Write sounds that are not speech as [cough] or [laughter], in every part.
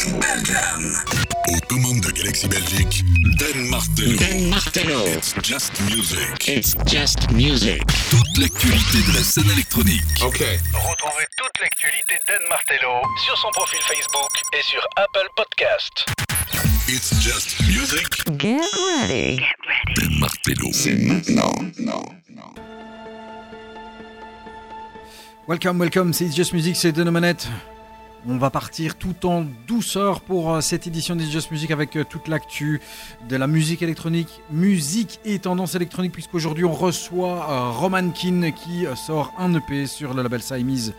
Galaxy Belgium. Aux commandes de Galaxy Belgique, Dan Martello. Dan Martello. It's just music. It's just music. Toute l'actualité de la scène électronique. Ok. Retrouvez toute l'actualité d'Anne Martello sur son profil Facebook et sur Apple Podcast. It's just music. Get ready. Dan Martello. C'est maintenant. Welcome, welcome, c'est It's Just Music, c'est de nos manettes. On va partir tout en douceur pour euh, cette édition d'It's Just Music avec euh, toute l'actu de la musique électronique, musique et tendance électronique, puisqu'aujourd'hui on reçoit euh, Roman Kin qui sort un EP sur le label Siamese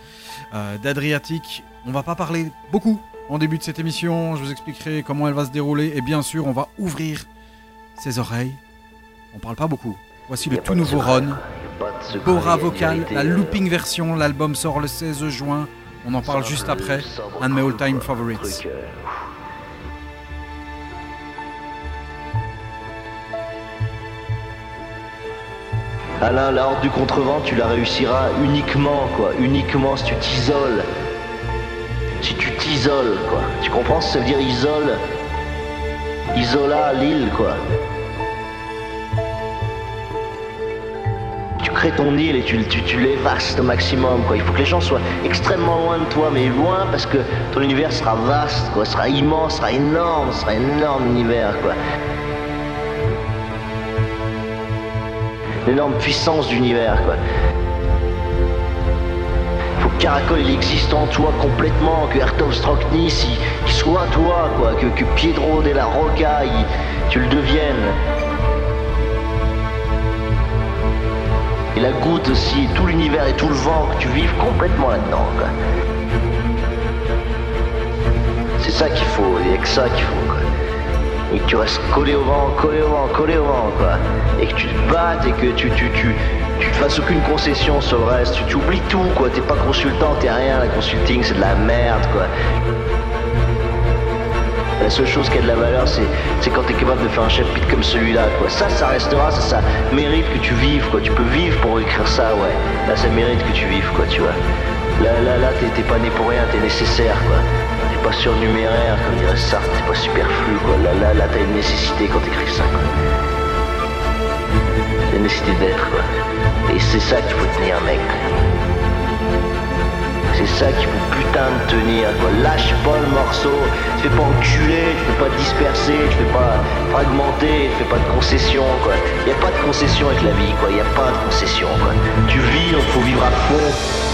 d'Adriatic. On va pas parler beaucoup en début de cette émission, je vous expliquerai comment elle va se dérouler et bien sûr on va ouvrir ses oreilles. On parle pas beaucoup. Voici le tout nouveau Ron. Bora Vocal, la looping version, l'album sort le 16 juin. On en parle juste après. Un de mes all-time favorites. Alain, la horde du contrevent, tu la réussiras uniquement, quoi, uniquement si tu t'isoles. Si tu t'isoles, quoi. Tu comprends ce que ça veut dire isole? Isola l'île, quoi. Crées ton île et tu, tu, au maximum, quoi. Il faut que les gens soient extrêmement loin de toi, mais loin parce que ton univers sera vaste, quoi. Sera immense, sera énorme, sera énorme univers, quoi. l'énorme puissance d'univers quoi. Faut que Caracol il existe en toi complètement, que Hertov Strocknis il, soit toi quoi, que, que Piedro de la Roca il- tu le deviennes. Et la goutte aussi, et tout l'univers et tout le vent, que tu vives complètement là-dedans. C'est ça qu'il faut, a que ça qu'il faut quoi et que tu restes collé au vent, collé au vent, collé au vent, quoi. Et que tu te battes et que tu, tu, tu, tu te fasses aucune concession sur le reste. Tu, tu oublies tout, quoi. T'es pas consultant, t'es rien. La consulting, c'est de la merde, quoi. La seule chose qui a de la valeur, c'est, quand t'es capable de faire un chapitre comme celui-là, quoi. Ça, ça restera, ça, ça mérite que tu vives, quoi. Tu peux vivre pour écrire ça, ouais. Là, ça mérite que tu vives, quoi, tu vois. Là, là, là, t'es, pas né pour rien, t'es nécessaire, quoi. T'es pas surnuméraire, comme dirait Sartre, t'es pas superflu, quoi. Là, là, là, t'as une nécessité quand t'écris ça, quoi. Une nécessité d'être, quoi. Et c'est ça qu'il faut tenir, mec. C'est ça qu'il faut putain de tenir, quoi. Lâche pas le morceau. Tu fais pas enculer, tu fais pas disperser, tu fais pas fragmenter, tu fais pas de concession, quoi. Y a pas de concession avec la vie, quoi. Y a pas de concession, quoi. Tu vis, donc faut vivre à fond.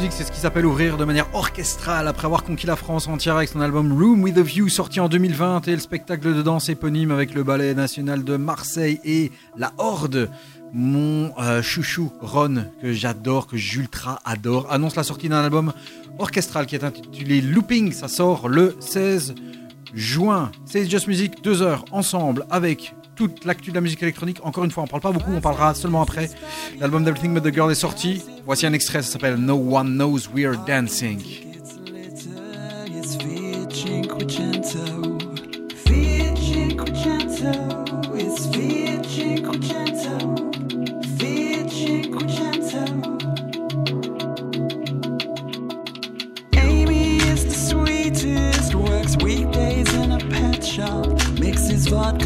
C'est ce qui s'appelle ouvrir de manière orchestrale après avoir conquis la France entière avec son album Room with a View sorti en 2020 et le spectacle de danse éponyme avec le Ballet National de Marseille et la Horde. Mon euh, chouchou Ron, que j'adore, que j'ultra adore, annonce la sortie d'un album orchestral qui est intitulé Looping. Ça sort le 16 juin. C'est Just Music, deux heures ensemble avec toute l'actu de la musique électronique. Encore une fois, on parle pas beaucoup, on parlera seulement après. L'album d'Everything But The Girl est sorti. Voici un extrait, ça s'appelle No One Knows We're Dancing. Vodka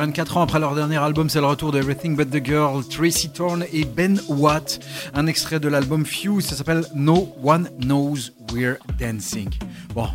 24 ans après leur dernier album, c'est le retour de Everything But The Girl, Tracy Thorn et Ben Watt. Un extrait de l'album Fuse, ça s'appelle No One Knows We're Dancing. Bon,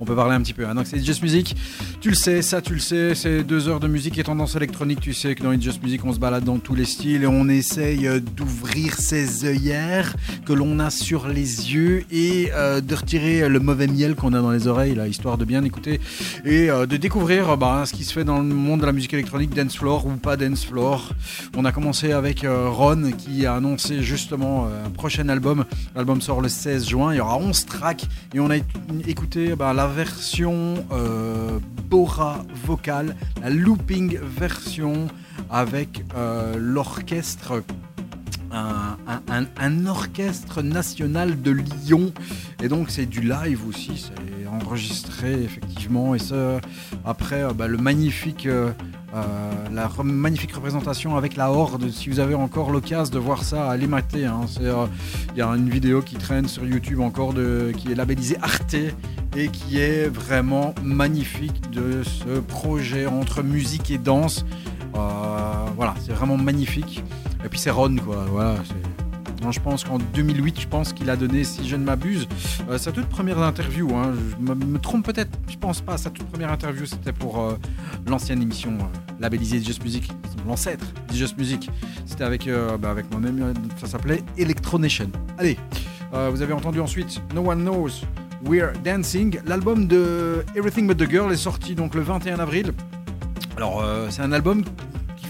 on peut parler un petit peu. hein. Donc c'est Just Music, tu le sais, ça tu le sais, c'est deux heures de musique et tendance électronique. Tu sais que dans Just Music, on se balade dans tous les styles et on essaye euh, d'ouvrir ses œillères que l'on a sur les yeux et euh, de retirer le mauvais miel qu'on a dans les oreilles, là, histoire de bien écouter et euh, de découvrir bah, ce qui se fait dans le monde de la musique électronique, dance floor ou pas dance floor. On a commencé avec Ron qui a annoncé justement un prochain album. L'album sort le 16 juin, il y aura 11 tracks et on a écouté bah, la version euh, Bora vocale, la looping version avec euh, l'orchestre un, orchestre national de Lyon. Et donc c'est du live aussi, c'est enregistré effectivement. Et ça, après euh, bah, le magnifique, la re- magnifique représentation avec la Horde. Si vous avez encore l'occasion de voir ça, allez mater. hein. Euh, Il y a une vidéo qui traîne sur YouTube encore de, qui est labellisée Arte et qui est vraiment magnifique de ce projet entre musique et danse. Euh, voilà, c'est vraiment magnifique. Et puis c'est Ron, quoi. Non, je pense qu'en 2008, je pense qu'il a donné, si je ne m'abuse, euh, sa toute première interview. hein. Je me, trompe peut-être, je pense pas. Sa toute première interview, c'était pour euh, l'ancienne émission euh, labellisée Just Music, l'ancêtre Just Music. C'était avec, bah, avec moi-même, ça s'appelait Electronation. Allez, vous avez entendu ensuite No One Knows We're Dancing. L'album de Everything But The Girl est sorti donc le 21 avril. Alors, c'est un album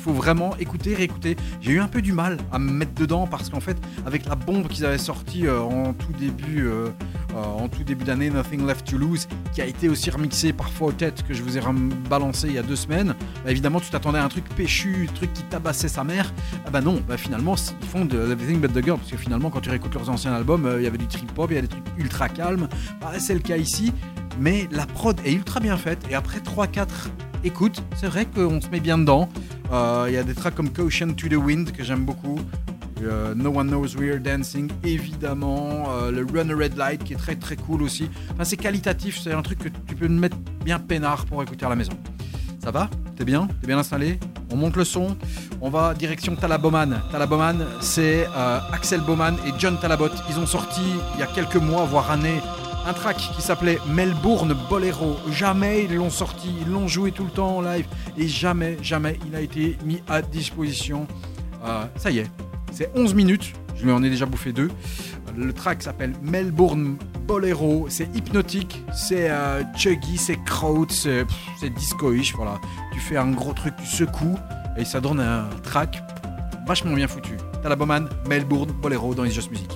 faut vraiment écouter, réécouter. J'ai eu un peu du mal à me mettre dedans parce qu'en fait, avec la bombe qu'ils avaient sortie euh, en tout début, euh, euh, en tout début d'année, Nothing Left to Lose, qui a été aussi remixé par Tête que je vous ai balancé il y a deux semaines, bah, évidemment, tu t'attendais à un truc péchu, un truc qui tabassait sa mère. Ah bah non, bah finalement, ils font de Everything But the Girl parce que finalement, quand tu réécoutes leurs anciens albums, il y avait du trip hop, il y a des trucs ultra calmes. Bah, c'est le cas ici, mais la prod est ultra bien faite et après 3-4 écoute, c'est vrai qu'on se met bien dedans. Euh, Il y a des tracks comme Caution to the Wind que j'aime beaucoup. Euh, no One Knows We're Dancing, évidemment. Euh, le Run a Red Light qui est très très cool aussi. Enfin, c'est qualitatif, c'est un truc que tu peux mettre bien peinard pour écouter à la maison. Ça va? T'es bien? T'es bien installé? On monte le son. On va direction Talaboman. Talaboman, c'est Axel Bowman et John Talabot. Ils ont sorti il y a quelques mois, voire années, un track qui s'appelait Melbourne Bolero. Jamais ils l'ont sorti, ils l'ont joué tout le temps en live et jamais, jamais il a été mis à disposition. Euh, ça y est, c'est 11 minutes, je lui en ai déjà bouffé deux. Le track s'appelle Melbourne Bolero, c'est hypnotique, c'est euh, chuggy, c'est kraut, c'est disco-ish, voilà. Tu fais un gros truc, tu secoues et ça donne un track vachement bien foutu. Talaboman, Melbourne Bolero dans les Just Music.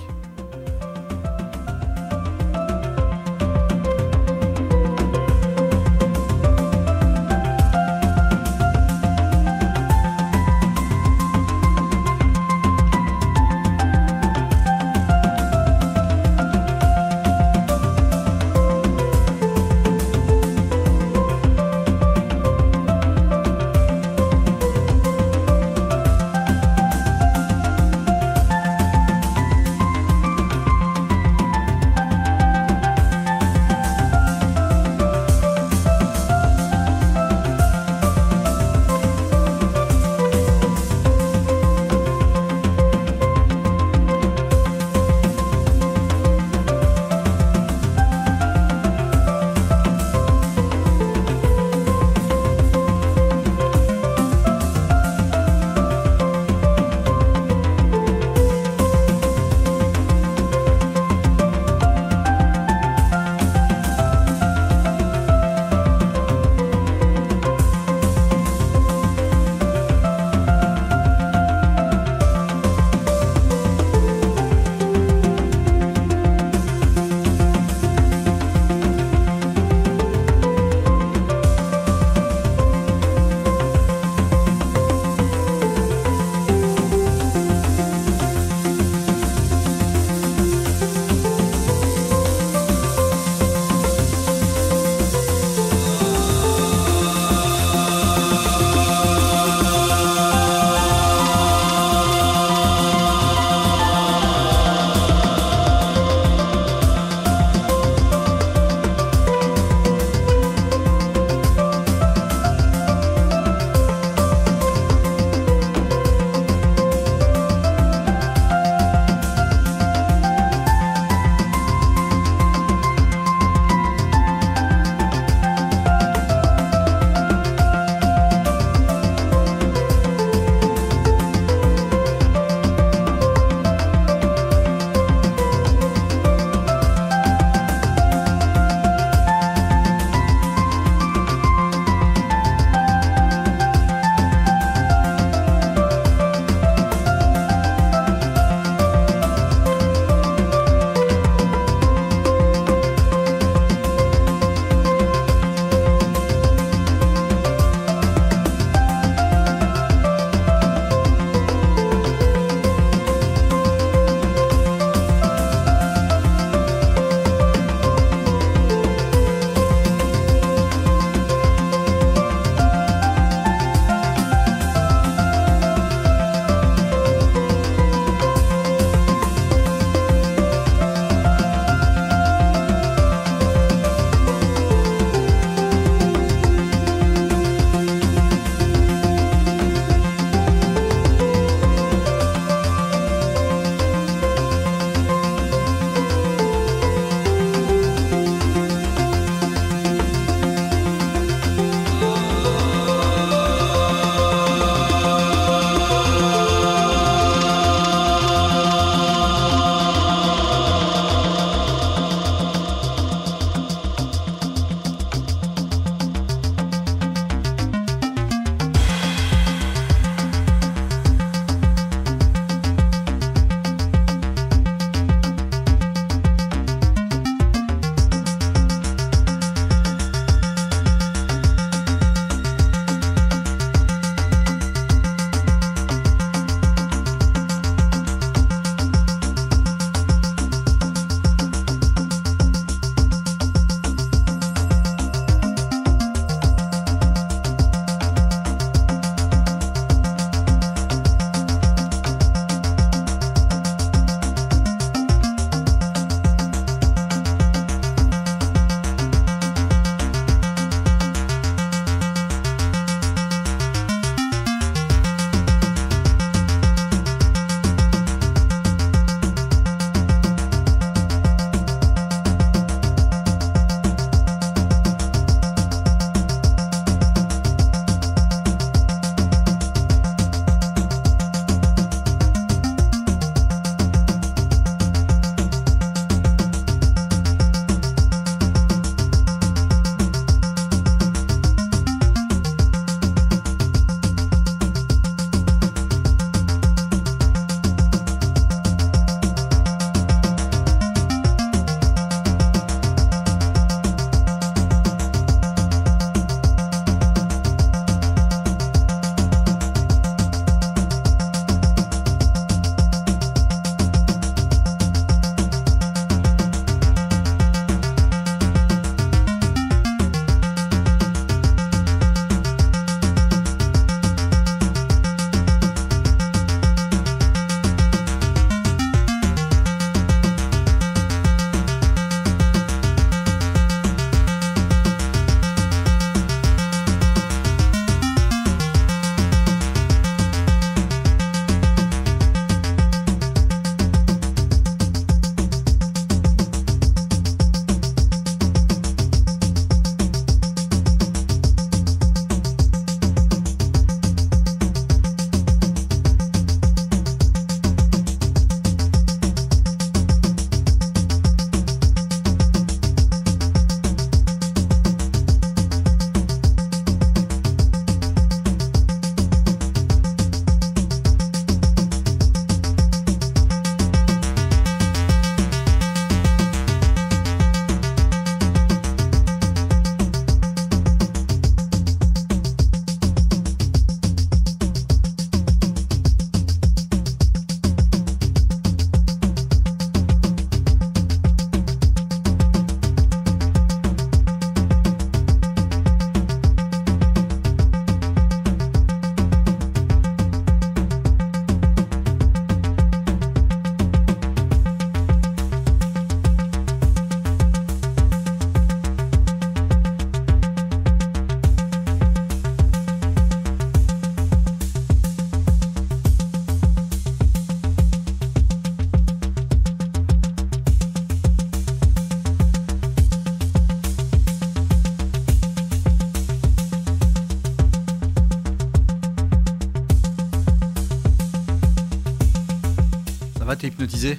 T'es hypnotisé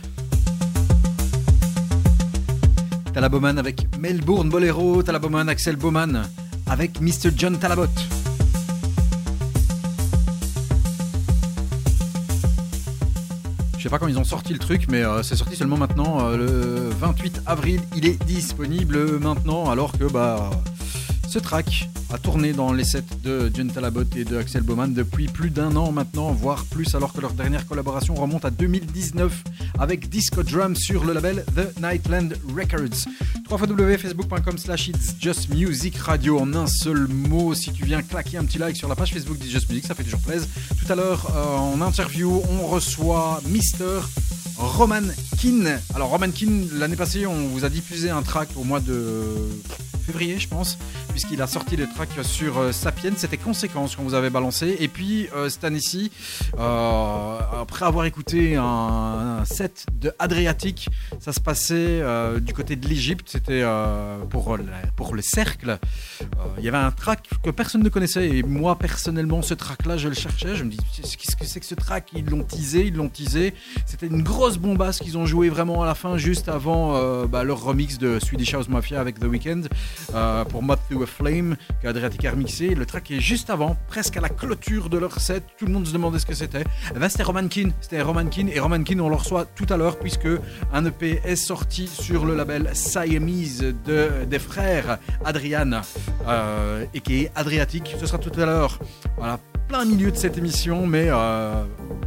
Talaboman avec Melbourne Bolero, Talaboman Axel Bowman avec Mr. John Talabot. Je sais pas quand ils ont sorti le truc, mais euh, c'est sorti seulement maintenant, euh, le 28 avril. Il est disponible maintenant, alors que bah, ce track a tourné dans les sets de John Talabot et de Axel Bowman depuis plus d'un an maintenant, voire plus, alors que leur dernière collaboration remonte à 2019 avec Disco Drum sur le label The Nightland Records. www.facebook.com slash It's Just Music Radio en un seul mot. Si tu viens claquer un petit like sur la page Facebook d'It's Just Music, ça fait toujours plaisir. Tout à l'heure, euh, en interview, on reçoit Mister Roman Keane. Alors Roman Keane, l'année passée, on vous a diffusé un track au mois de février, je pense, puisqu'il a sorti le track sur euh, Sapiens. C'était Conséquence qu'on vous avait balancé. Et puis euh, cette année-ci, euh, après avoir écouté un, un set de Adriatique, ça se passait euh, du côté de l'Égypte. C'était euh, pour, le- pour le cercle. Euh, Il y avait un track que personne ne connaissait. Et moi, personnellement, ce track-là, je le cherchais. Je me dis, qu'est-ce que c'est que ce track Ils l'ont teasé, ils l'ont teasé. C'était une grosse bombasse qu'ils ont joué vraiment à la fin, juste avant euh, bah, leur remix de Swedish House Mafia avec The Weeknd euh, pour Moth Through a Flame qu'Adriatic a remixé. Le track est juste avant, presque à la clôture de leur set. Tout le monde se demandait ce que c'était. Eh ben, c'était Roman. C'était Roman. Et Roman on le reçoit tout à l'heure, puisque un EP est sorti sur le label Siamese de, des frères Adrian euh, et qui est Adriatic. Ce sera tout à l'heure. Voilà, plein milieu de cette émission, mais euh,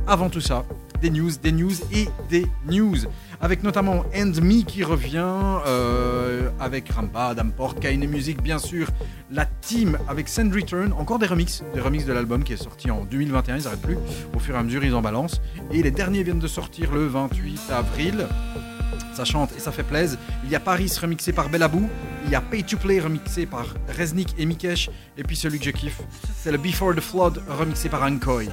avant tout ça, des news, des news et des news. Avec notamment End Me qui revient, euh, avec Rampa, Damport, Kaine Music, bien sûr, la team avec Send Return, encore des remixes, des remixes de l'album qui est sorti en 2021, ils n'arrêtent plus, au fur et à mesure ils en balancent. Et les derniers viennent de sortir le 28 avril. Ça chante et ça fait plaisir. Il y a Paris remixé par Bellabou. Il y a Pay to Play remixé par Reznik et Mikesh. Et puis celui que je kiffe, c'est le Before the Flood remixé par Ankoy.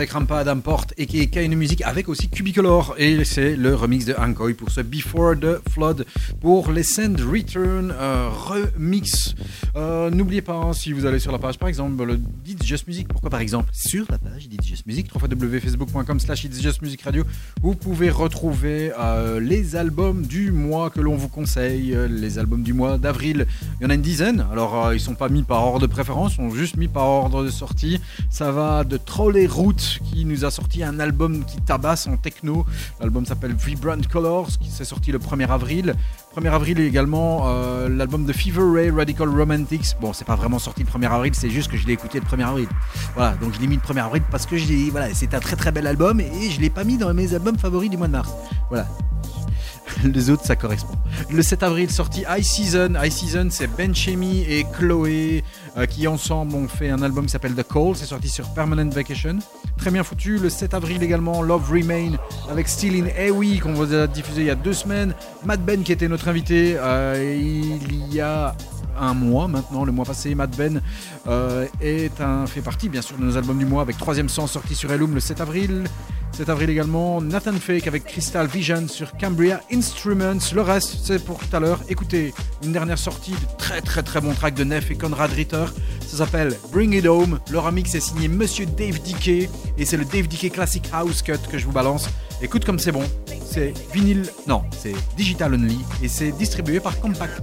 Avec Rampa Adam Porte et qui est une musique avec aussi Cubicolor. Et c'est le remix de Hankoy pour ce Before the Flood pour les Send Return euh, remix. Euh, N'oubliez pas, hein, si vous allez sur la page par exemple, le It's Just Music, pourquoi par exemple Sur la page It's Just Music, www.facebook.com slash It's Just Music Radio, vous pouvez retrouver euh, les albums du mois que l'on vous conseille, les albums du mois d'avril. Il y en a une dizaine, alors ils sont pas mis par ordre de préférence, ils sont juste mis par ordre de sortie. Ça va de Trolley Route qui nous a sorti un album qui tabasse en techno. L'album s'appelle Vibrant Colors, qui s'est sorti le 1er avril. 1er avril également euh, l'album de Fever Ray Radical Romantics. Bon, c'est pas vraiment sorti le 1er avril, c'est juste que je l'ai écouté le 1er avril. Voilà, donc je l'ai mis le 1er avril parce que je voilà, c'est un très très bel album et je l'ai pas mis dans mes albums favoris du mois de mars. Voilà. [laughs] Les autres, ça correspond. Le 7 avril, sorti High Season. High Season, c'est Ben Chemi et Chloé euh, qui ensemble ont fait un album qui s'appelle The Call. C'est sorti sur Permanent Vacation. Très bien foutu. Le 7 avril également, Love Remain avec Still in qu'on vous a diffusé il y a deux semaines. Matt Ben qui était notre invité euh, il y a un mois maintenant, le mois passé, Matt Ben euh, est un, fait partie bien sûr de nos albums du mois avec Troisième Sens sorti sur Elum le 7 avril. 7 avril également, Nathan Fake avec Crystal Vision sur Cambria Instruments. Le reste, c'est pour tout à l'heure. Écoutez, une dernière sortie de très très très bon track de Neff et Conrad Ritter. Ça s'appelle Bring It Home. Le remix est signé Monsieur Dave Dickey et c'est le Dave Dickey Classic House Cut que je vous balance. Écoute comme c'est bon. C'est vinyle, non, c'est digital only et c'est distribué par Compact.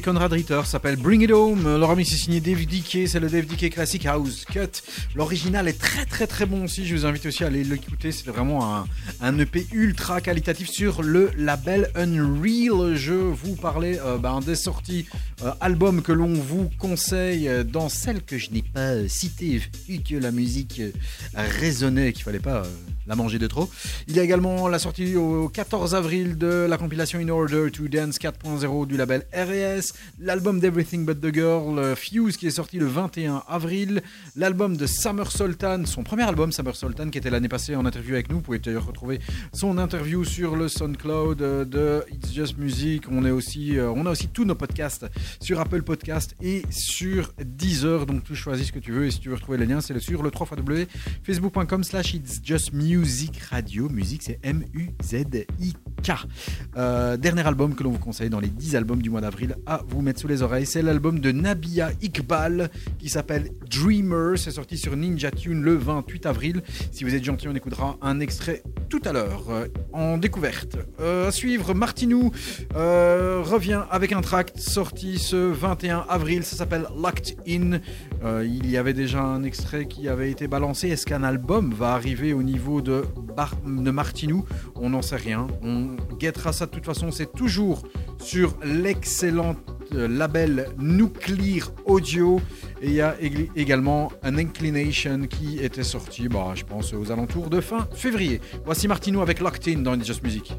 Conrad Ritter s'appelle Bring It Home. Le remix est signé Dave Dickey, c'est le Dave Dickey Classic House Cut. L'original est très très très bon aussi, je vous invite aussi à aller l'écouter. C'est vraiment un, un EP ultra qualitatif sur le label Unreal. Je vous parlais euh, ben, des sorties euh, albums que l'on vous conseille euh, dans celles que je n'ai pas citées, vu que la musique résonnait et qu'il fallait pas la manger de trop. Il y a également la sortie au 14 avril de la compilation In Order to Dance 4.0 du label R&S, l'album d'Everything But The Girl, euh, Fuse, qui est sorti le 21 avril, l'album de Summer Sultan, son premier album Summer Sultan, qui était l'année passée en interview avec nous. Vous pouvez d'ailleurs retrouver son interview sur le SoundCloud euh, de It's Just Music. On, est aussi, euh, on a aussi tous nos podcasts sur Apple Podcast et sur Deezer. Donc tu choisis ce que tu veux et si tu veux retrouver les liens, c'est sur le 3 facebook.com slash It's Just Music Radio. Musique, c'est M-U-Z-I-K. Euh, dernier album que l'on vous conseille dans les 10 albums du mois d'avril à vous mettre sous les oreilles, c'est l'album de Nabia Iqbal qui s'appelle Dreamer. C'est sorti sur Ninja Tune le 28 avril. Si vous êtes gentil, on écoutera un extrait tout à l'heure euh, en découverte. Euh, à suivre, Martinou euh, revient avec un tract sorti ce 21 avril. Ça s'appelle Locked In. Il y avait déjà un extrait qui avait été balancé. Est-ce qu'un album va arriver au niveau de, Bar- de Martinou On n'en sait rien. On guettera ça de toute façon. C'est toujours sur l'excellent euh, label Nuclear Audio. Et il y a également un Inclination qui était sorti, bah, je pense, aux alentours de fin février. Voici Martinou avec Locked In dans Just Music.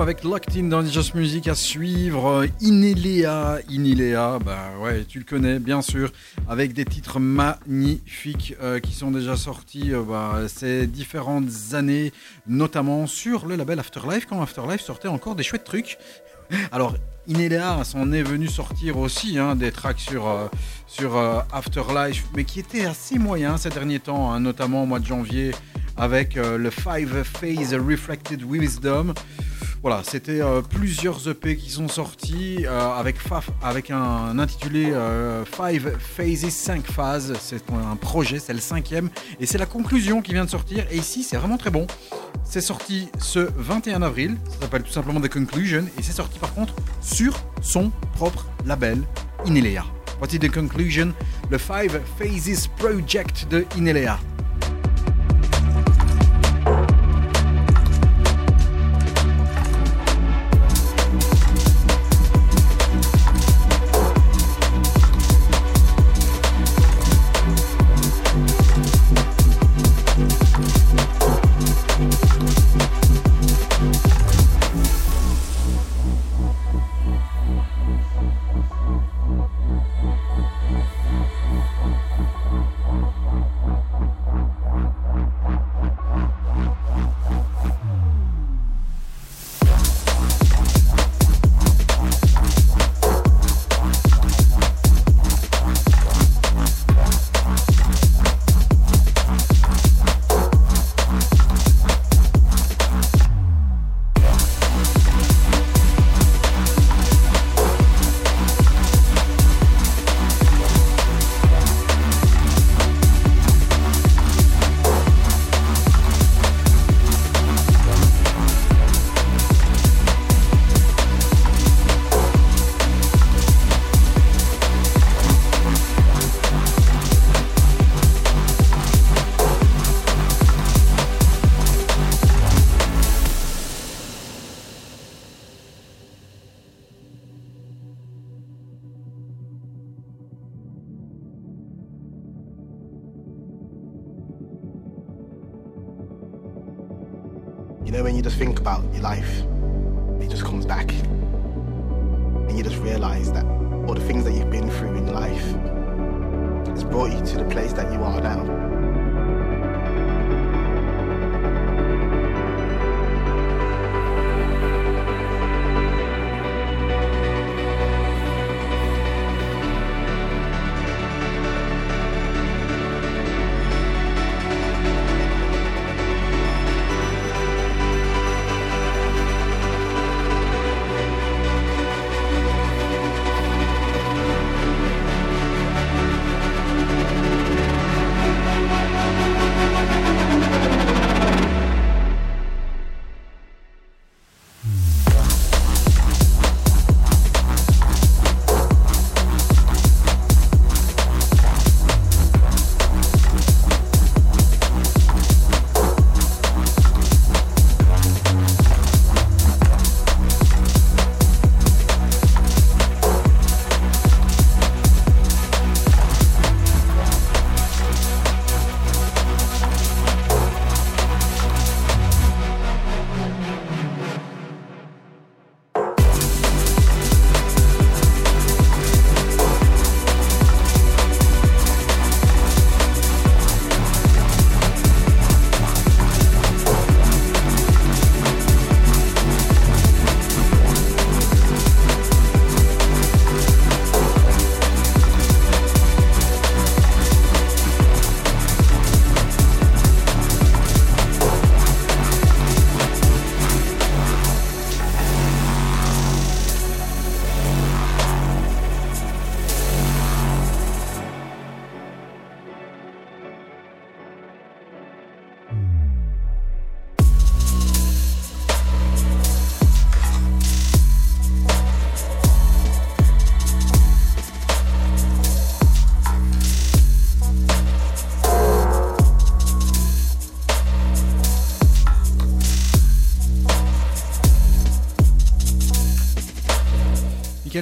Avec Locked In dans Just Music à suivre. Inelea, Inelea, bah ouais, tu le connais bien sûr, avec des titres magnifiques euh, qui sont déjà sortis euh, bah, ces différentes années, notamment sur le label Afterlife, quand Afterlife sortait encore des chouettes trucs. [laughs] Alors, Inelea s'en est venu sortir aussi hein, des tracks sur, euh, sur Afterlife, mais qui étaient assez moyens ces derniers temps, hein, notamment au mois de janvier avec le Five Phase Reflected Wisdom. Voilà, c'était euh, plusieurs EP qui sont sortis euh, avec, avec un intitulé euh, Five Phases, 5 phases. C'est un projet, c'est le cinquième. Et c'est la conclusion qui vient de sortir. Et ici, c'est vraiment très bon. C'est sorti ce 21 avril. Ça s'appelle tout simplement The Conclusion. Et c'est sorti par contre sur son propre label, Inelea. Voici The Conclusion, le Five Phases Project de Inelea.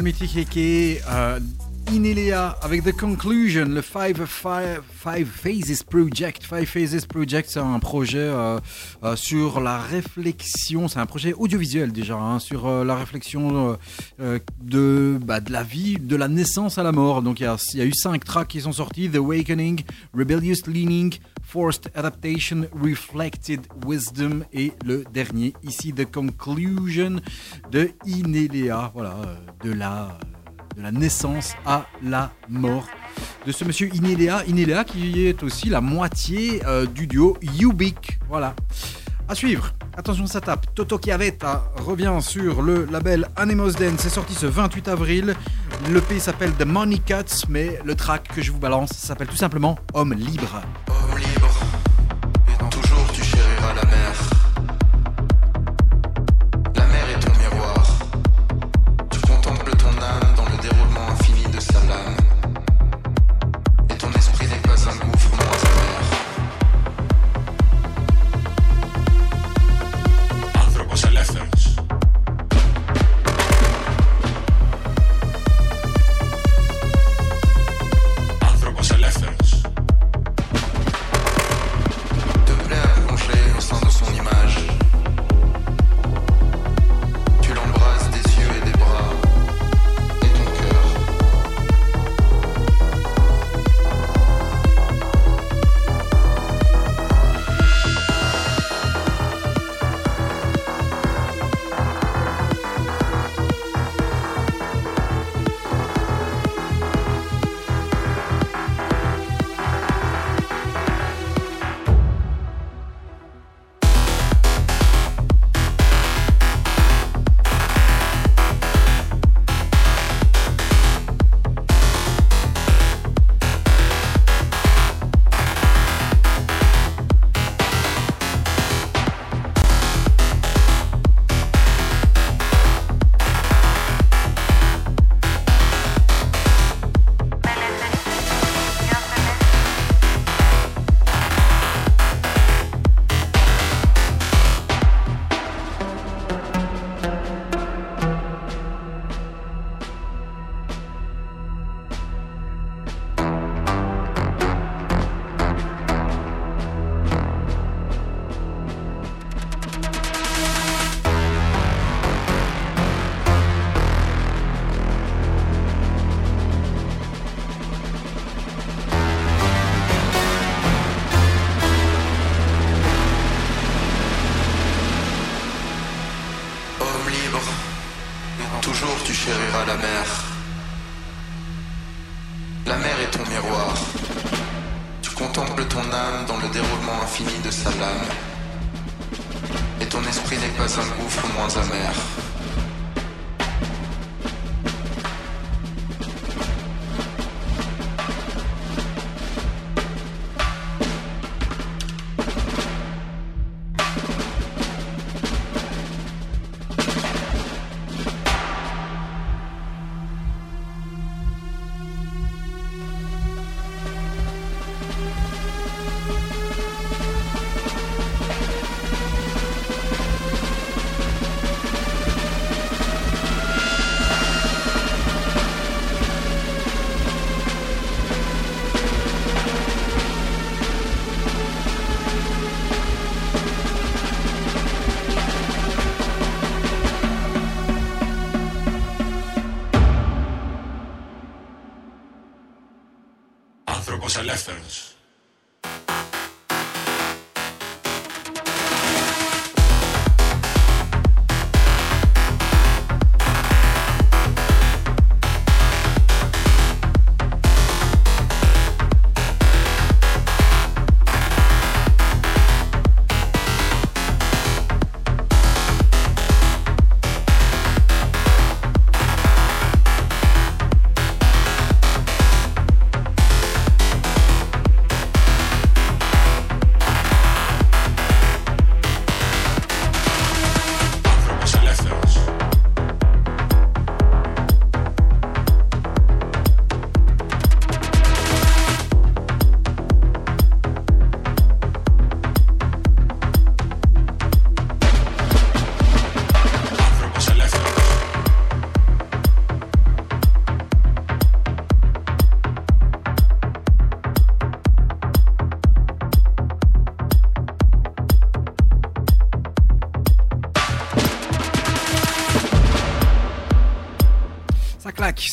Michael Mythique qui est Inelea avec The Conclusion, le Five, Five, Five Phases Project. Five Phases Project, c'est un projet euh, euh, sur la réflexion, c'est un projet audiovisuel déjà, hein, sur euh, la réflexion de, bah, de la vie, de la naissance à la mort. Donc il y a, eu cinq tracks qui sont sortis The Awakening, Rebellious Leaning, Forced Adaptation, Reflected Wisdom et le dernier ici The Conclusion de Inelea. Voilà, de la de la naissance à la mort de ce monsieur Inelea. Inelea qui est aussi la moitié euh, du duo Ubik. Voilà. À suivre. Attention, ça tape. Toto Chiavetta revient sur le label Animos Dance. C'est sorti ce 28 avril. Le P s'appelle The Money Cuts, mais le track que je vous balance s'appelle tout simplement Homme libre. Homme libre, et toujours tu chériras la mer.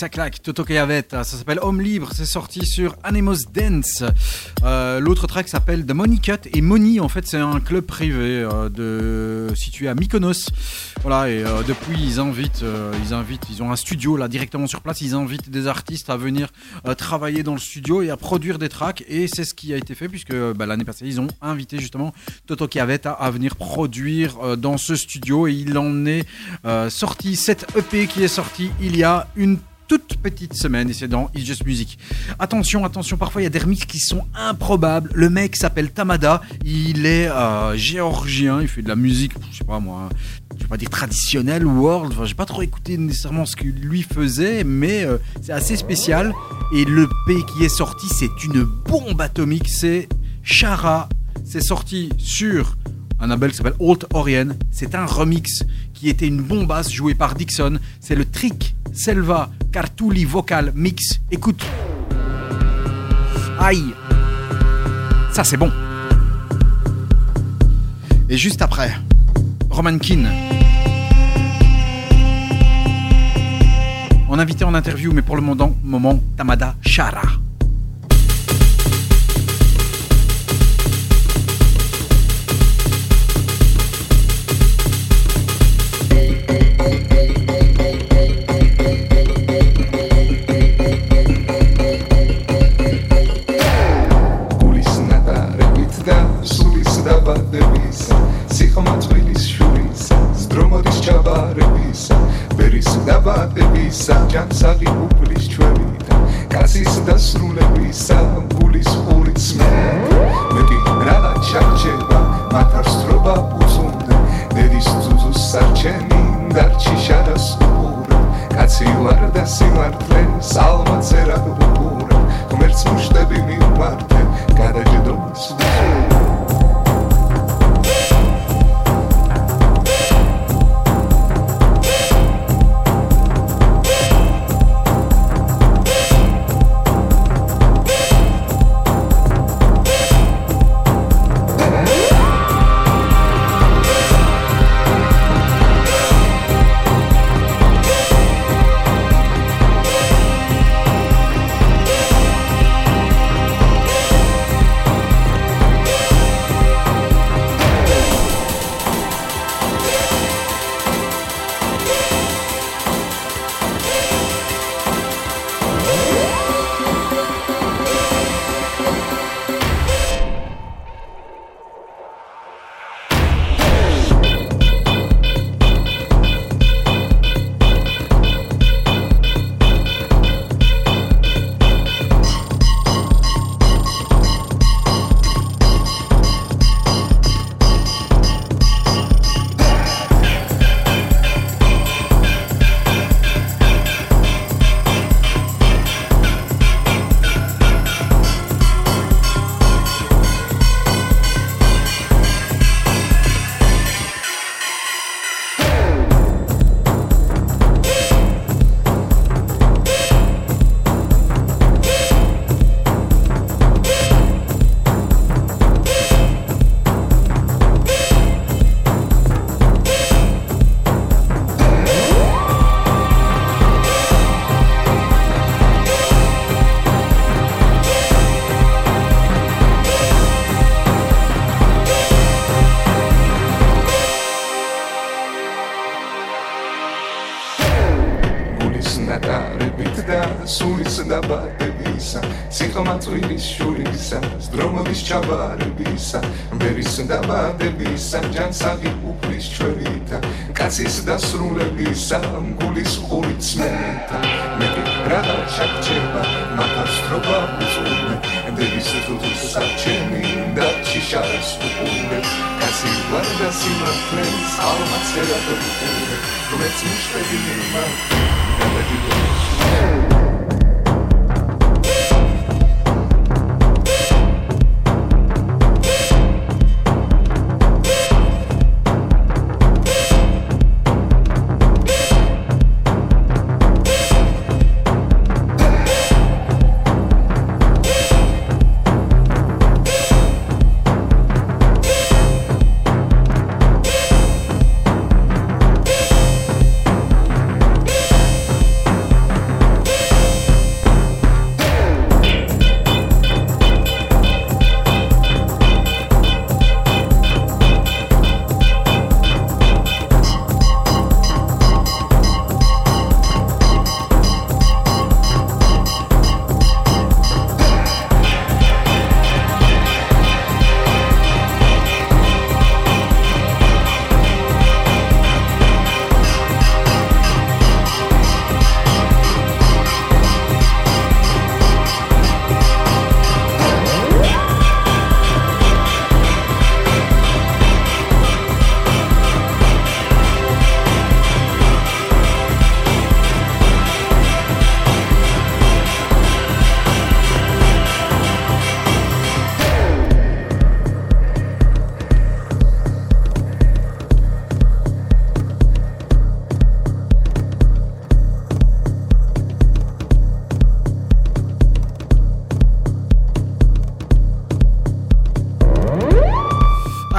Ça claque. Toto Kayavetta, ça s'appelle Homme Libre, c'est sorti sur Anemos Dance. Euh, L'autre track s'appelle The Money Cut et Money, en fait, c'est un club privé euh, situé à Mykonos. Voilà, et euh, depuis, ils invitent, ils invitent, ils ont un studio là directement sur place. Ils invitent des artistes à venir travailler dans le studio et à produire des tracks. Et c'est ce qui a été fait puisque bah, l'année passée, ils ont invité justement Toto Kayavetta à venir produire dans ce studio et il en est sorti cette EP qui est sortie il y a une toute petite semaine et c'est dans It's Just Music. Attention, attention, parfois il y a des remixes qui sont improbables. Le mec s'appelle Tamada, il est euh, géorgien, il fait de la musique, je sais pas moi, je vais pas dire traditionnelle world, enfin, j'ai pas trop écouté nécessairement ce que lui faisait, mais euh, c'est assez spécial. Et le P qui est sorti, c'est une bombe atomique, c'est Chara, c'est sorti sur un label qui s'appelle Alt Orient. C'est un remix qui était une bombasse jouée par Dixon. C'est le Trick Selva Cartuli Vocal Mix. Écoute. Aïe. Ça, c'est bon. Et juste après, Roman Keane. On invité en interview, mais pour le moment, moment Tamada Shara. დაბადებისა ჯანსაღი უფლის ჩვევიდა კაცის დასრულებისა გულის ხურიც მე. მეტი რაღა ჩარჩება მათ არ სტრობა უწუნდა დედის ძუძუს სარჩენი დარჩი შადას უყურა კაცი ვარ და სიმართლე სალმაცერად უყურა ღმერთს მუშტები მივმართე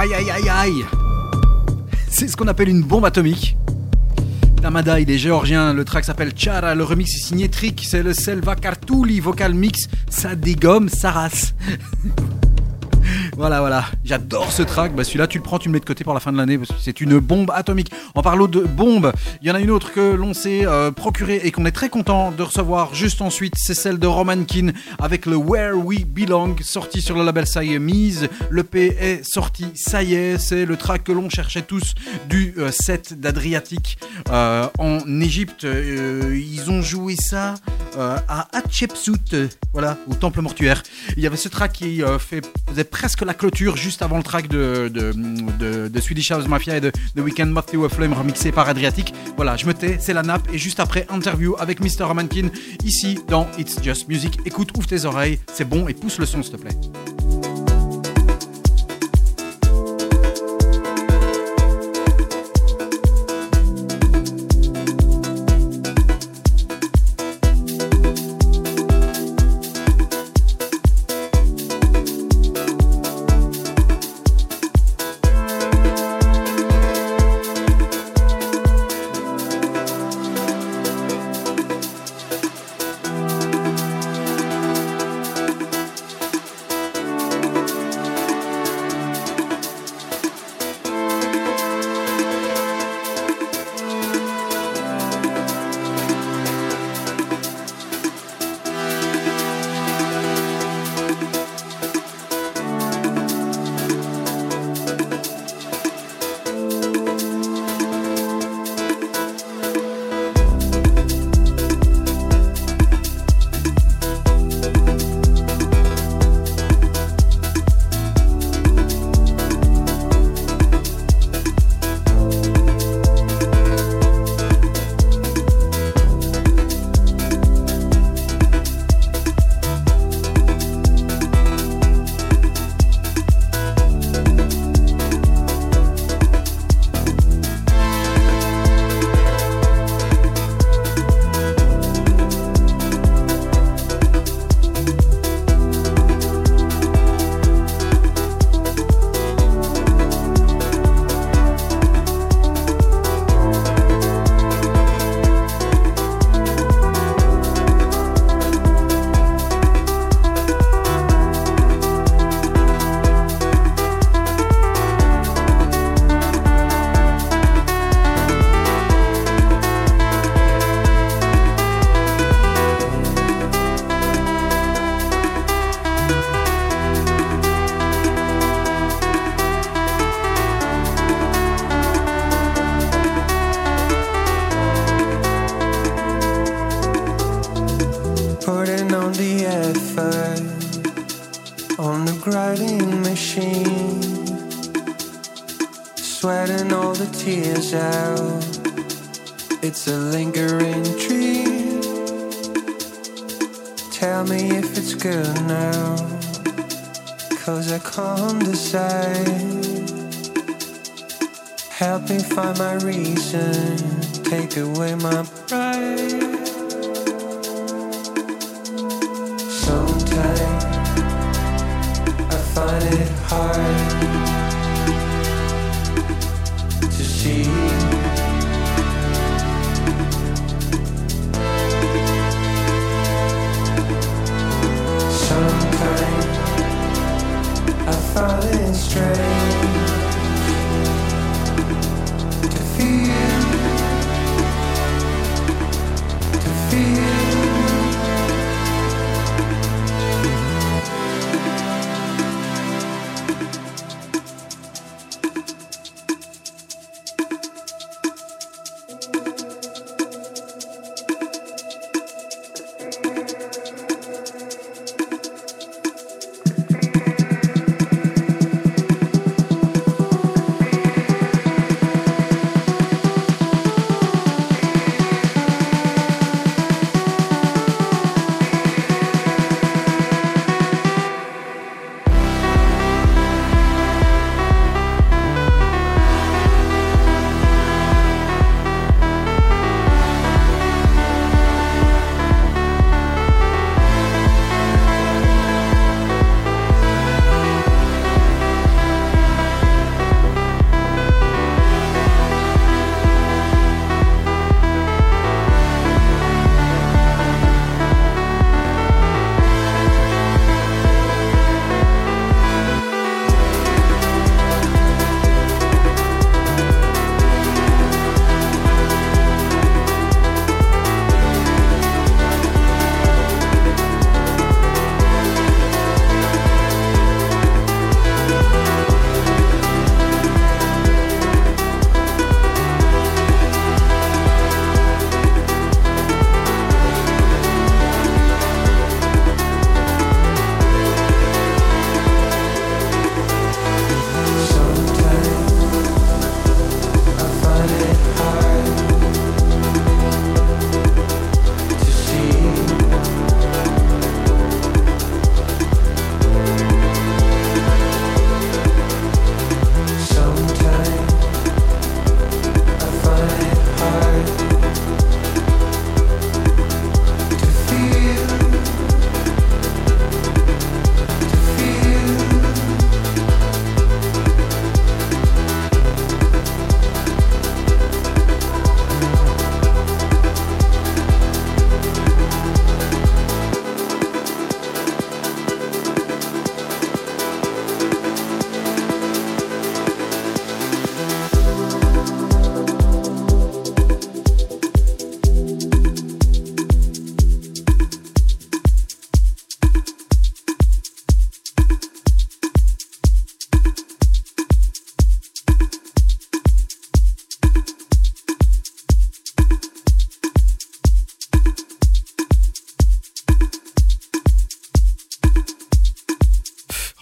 Tamagai. C'est ce qu'on appelle une bombe atomique. Tamada, il est géorgien, le track s'appelle Chara, le remix est signé Trick, c'est le Selva Kartouli vocal mix, ça dégomme, ça race. Voilà, voilà. J'adore ce track. Bah, celui-là, tu le prends, tu le mets de côté pour la fin de l'année c'est une bombe atomique. En parlant de bombe, il y en a une autre que l'on s'est euh, procurée et qu'on est très content de recevoir juste ensuite. C'est celle de Roman Keane avec le Where We Belong, sorti sur le label Siamese. Le P est sorti, ça y est. C'est le track que l'on cherchait tous du euh, set d'Adriatique euh, en Égypte. Ils ont joué ça à Hatshepsut, voilà, au temple mortuaire. Il y avait ce track qui faisait presque la clôture juste avant le track de, de, Swedish House Mafia et de The Weekend Moth to a Flame remixé par Adriatic. Voilà, je me tais, c'est la nappe et juste après interview avec Mr. Romankin ici dans It's Just Music. Écoute, ouvre tes oreilles, c'est bon et pousse le son s'il te plaît. I find it hard to see.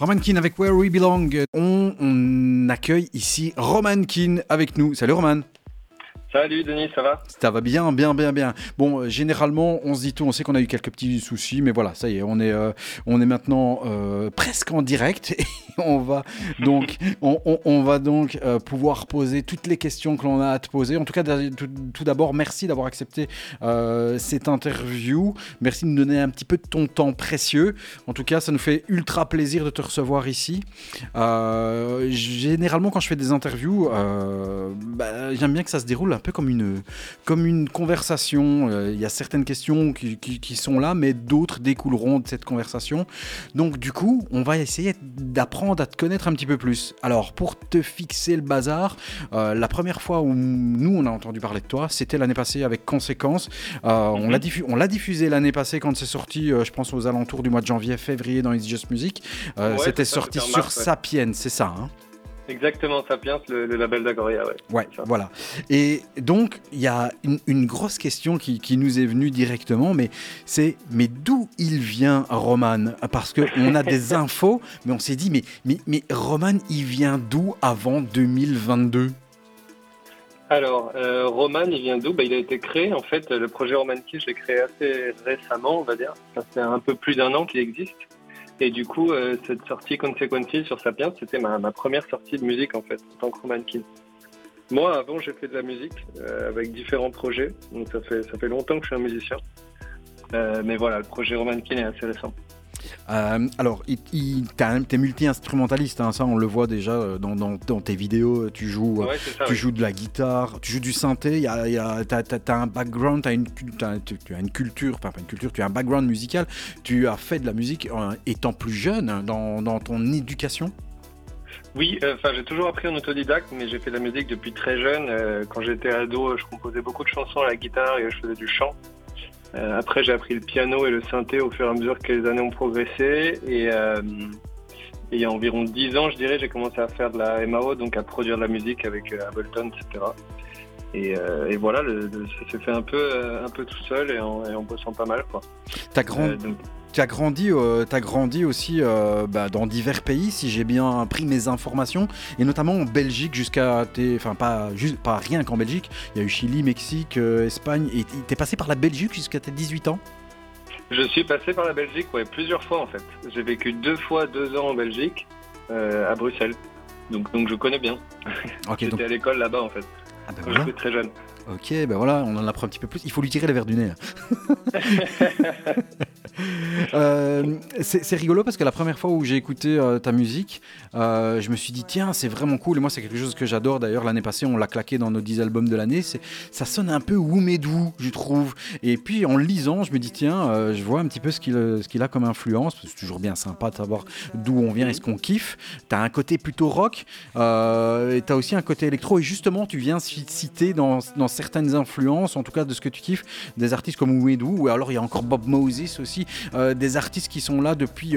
Roman Keane avec Where We Belong. On, on accueille ici Roman Keane avec nous. Salut Roman. Salut Denis, ça va? Ça va bien, bien, bien, bien. Bon, euh, généralement, on se dit tout. On sait qu'on a eu quelques petits soucis, mais voilà, ça y est, on est, euh, on est maintenant euh, presque en direct. [laughs] [laughs] On va donc, euh, pouvoir poser toutes les questions que l'on a à te poser. En tout cas, tout, d'abord, merci d'avoir accepté euh, cette interview. Merci de nous donner un petit peu de ton temps précieux. En tout cas, ça nous fait ultra plaisir de te recevoir ici. Euh, généralement, quand je fais des interviews, bah, j'aime bien que ça se déroule un peu comme une, conversation. Il y a certaines questions qui sont là, mais d'autres découleront de cette conversation. Donc, du coup, on va essayer d'apprendre à te connaître un petit peu plus. Alors, pour te fixer le bazar, euh, la première fois où nous, on a entendu parler de toi, c'était l'année passée avec Conséquence. Euh, on l'a diffu- on l'a diffusé l'année passée quand c'est sorti, euh, je pense, aux alentours du mois de janvier, février dans It's Just Music. Ouais, c'était sorti sur. Sapiens, c'est ça, hein? Exactement, Sapiens, le, le label d'Agoria, ouais. Ouais, voilà. Et donc, il y a une, une grosse question qui, qui nous est venue directement, mais c'est mais d'où il vient, Roman? Parce qu'on a des [laughs] infos, mais on s'est dit, mais, mais, mais Roman, il vient d'où avant 2022 Alors, euh, Roman, il vient d'où? Bah, Il a été créé, en fait, le projet Roman Key, je l'ai créé assez récemment, on va dire. Ça fait un peu plus d'un an qu'il existe. Et du coup, euh, cette sortie Consequences sur Sapiens, c'était ma, première sortie de musique, en fait, en tant que Roman Key. Moi, avant, j'ai fait de la musique euh, avec différents projets. Donc, ça fait, ça fait longtemps que je suis un musicien. Euh, mais voilà, le projet Roman Key est assez récent. Euh, alors, t'es multi-instrumentaliste, hein, ça on le voit déjà euh, dans, dans- dans tes vidéos. Tu joues, euh, Ouais, c'est ça, tu oui. joues de la guitare, tu joues du synthé. Y a, il y a- t'as, t'as- t'as un background, t'as une, tu, tu as une culture, pas une culture, tu as un background musical. Tu as fait de la musique euh, étant plus jeune hein, dans, dans ton éducation? Oui, euh, enfin j'ai toujours appris en autodidacte, mais j'ai fait de la musique depuis très jeune. Euh, quand j'étais ado, je composais beaucoup de chansons à la guitare et je faisais du chant. Euh, après, j'ai appris le piano et le synthé au fur et à mesure que les années ont progressé. Et, euh, et il y a environ 10 ans, je dirais, j'ai commencé à faire de la MAO, donc à produire de la musique avec euh, Ableton, etc. Et, euh, et voilà, le- le- ça s'est fait un peu, euh, un peu tout seul et en, et en bossant pas mal. Quoi. Tu as, grand- Euh, donc- t'as grandi, euh, t'as grandi aussi bah, dans divers pays, si j'ai bien pris mes informations, et notamment en Belgique jusqu'à. tes- Enfin, pas, juste, pas rien qu'en Belgique. Il y a eu Chili, Mexique, Espagne, et t'es passé par la Belgique jusqu'à tes 18 ans? Je suis passé par la Belgique ouais, plusieurs fois en fait. J'ai vécu deux fois deux ans en Belgique, à Bruxelles. Donc, donc je connais bien. Ok, [laughs] J'étais donc- à l'école là-bas en fait. Ben Quand voilà. J'étais très jeune. Ok, ben voilà, on en apprend un petit peu plus. Il faut lui tirer les verres du nez. [laughs] Euh, c'est c'est rigolo parce que la première fois où j'ai écouté euh, ta musique, euh, je me suis dit tiens c'est vraiment cool. Et moi c'est quelque chose que j'adore. D'ailleurs l'année passée on l'a claqué dans nos 10 albums de l'année. Ça sonne un peu Woumedou je trouve. Et puis en lisant je me dis tiens euh, je vois un petit peu ce qu'il a comme influence. C'est toujours bien sympa de savoir d'où on vient et ce qu'on kiffe. T'as un côté plutôt rock euh, et t'as aussi un côté électro. Et justement tu viens ci- citer dans, dans certaines influences en tout cas de ce que tu kiffes des artistes comme Woumedou ou alors il y a encore Bob Moses aussi euh, des artistes qui sont là depuis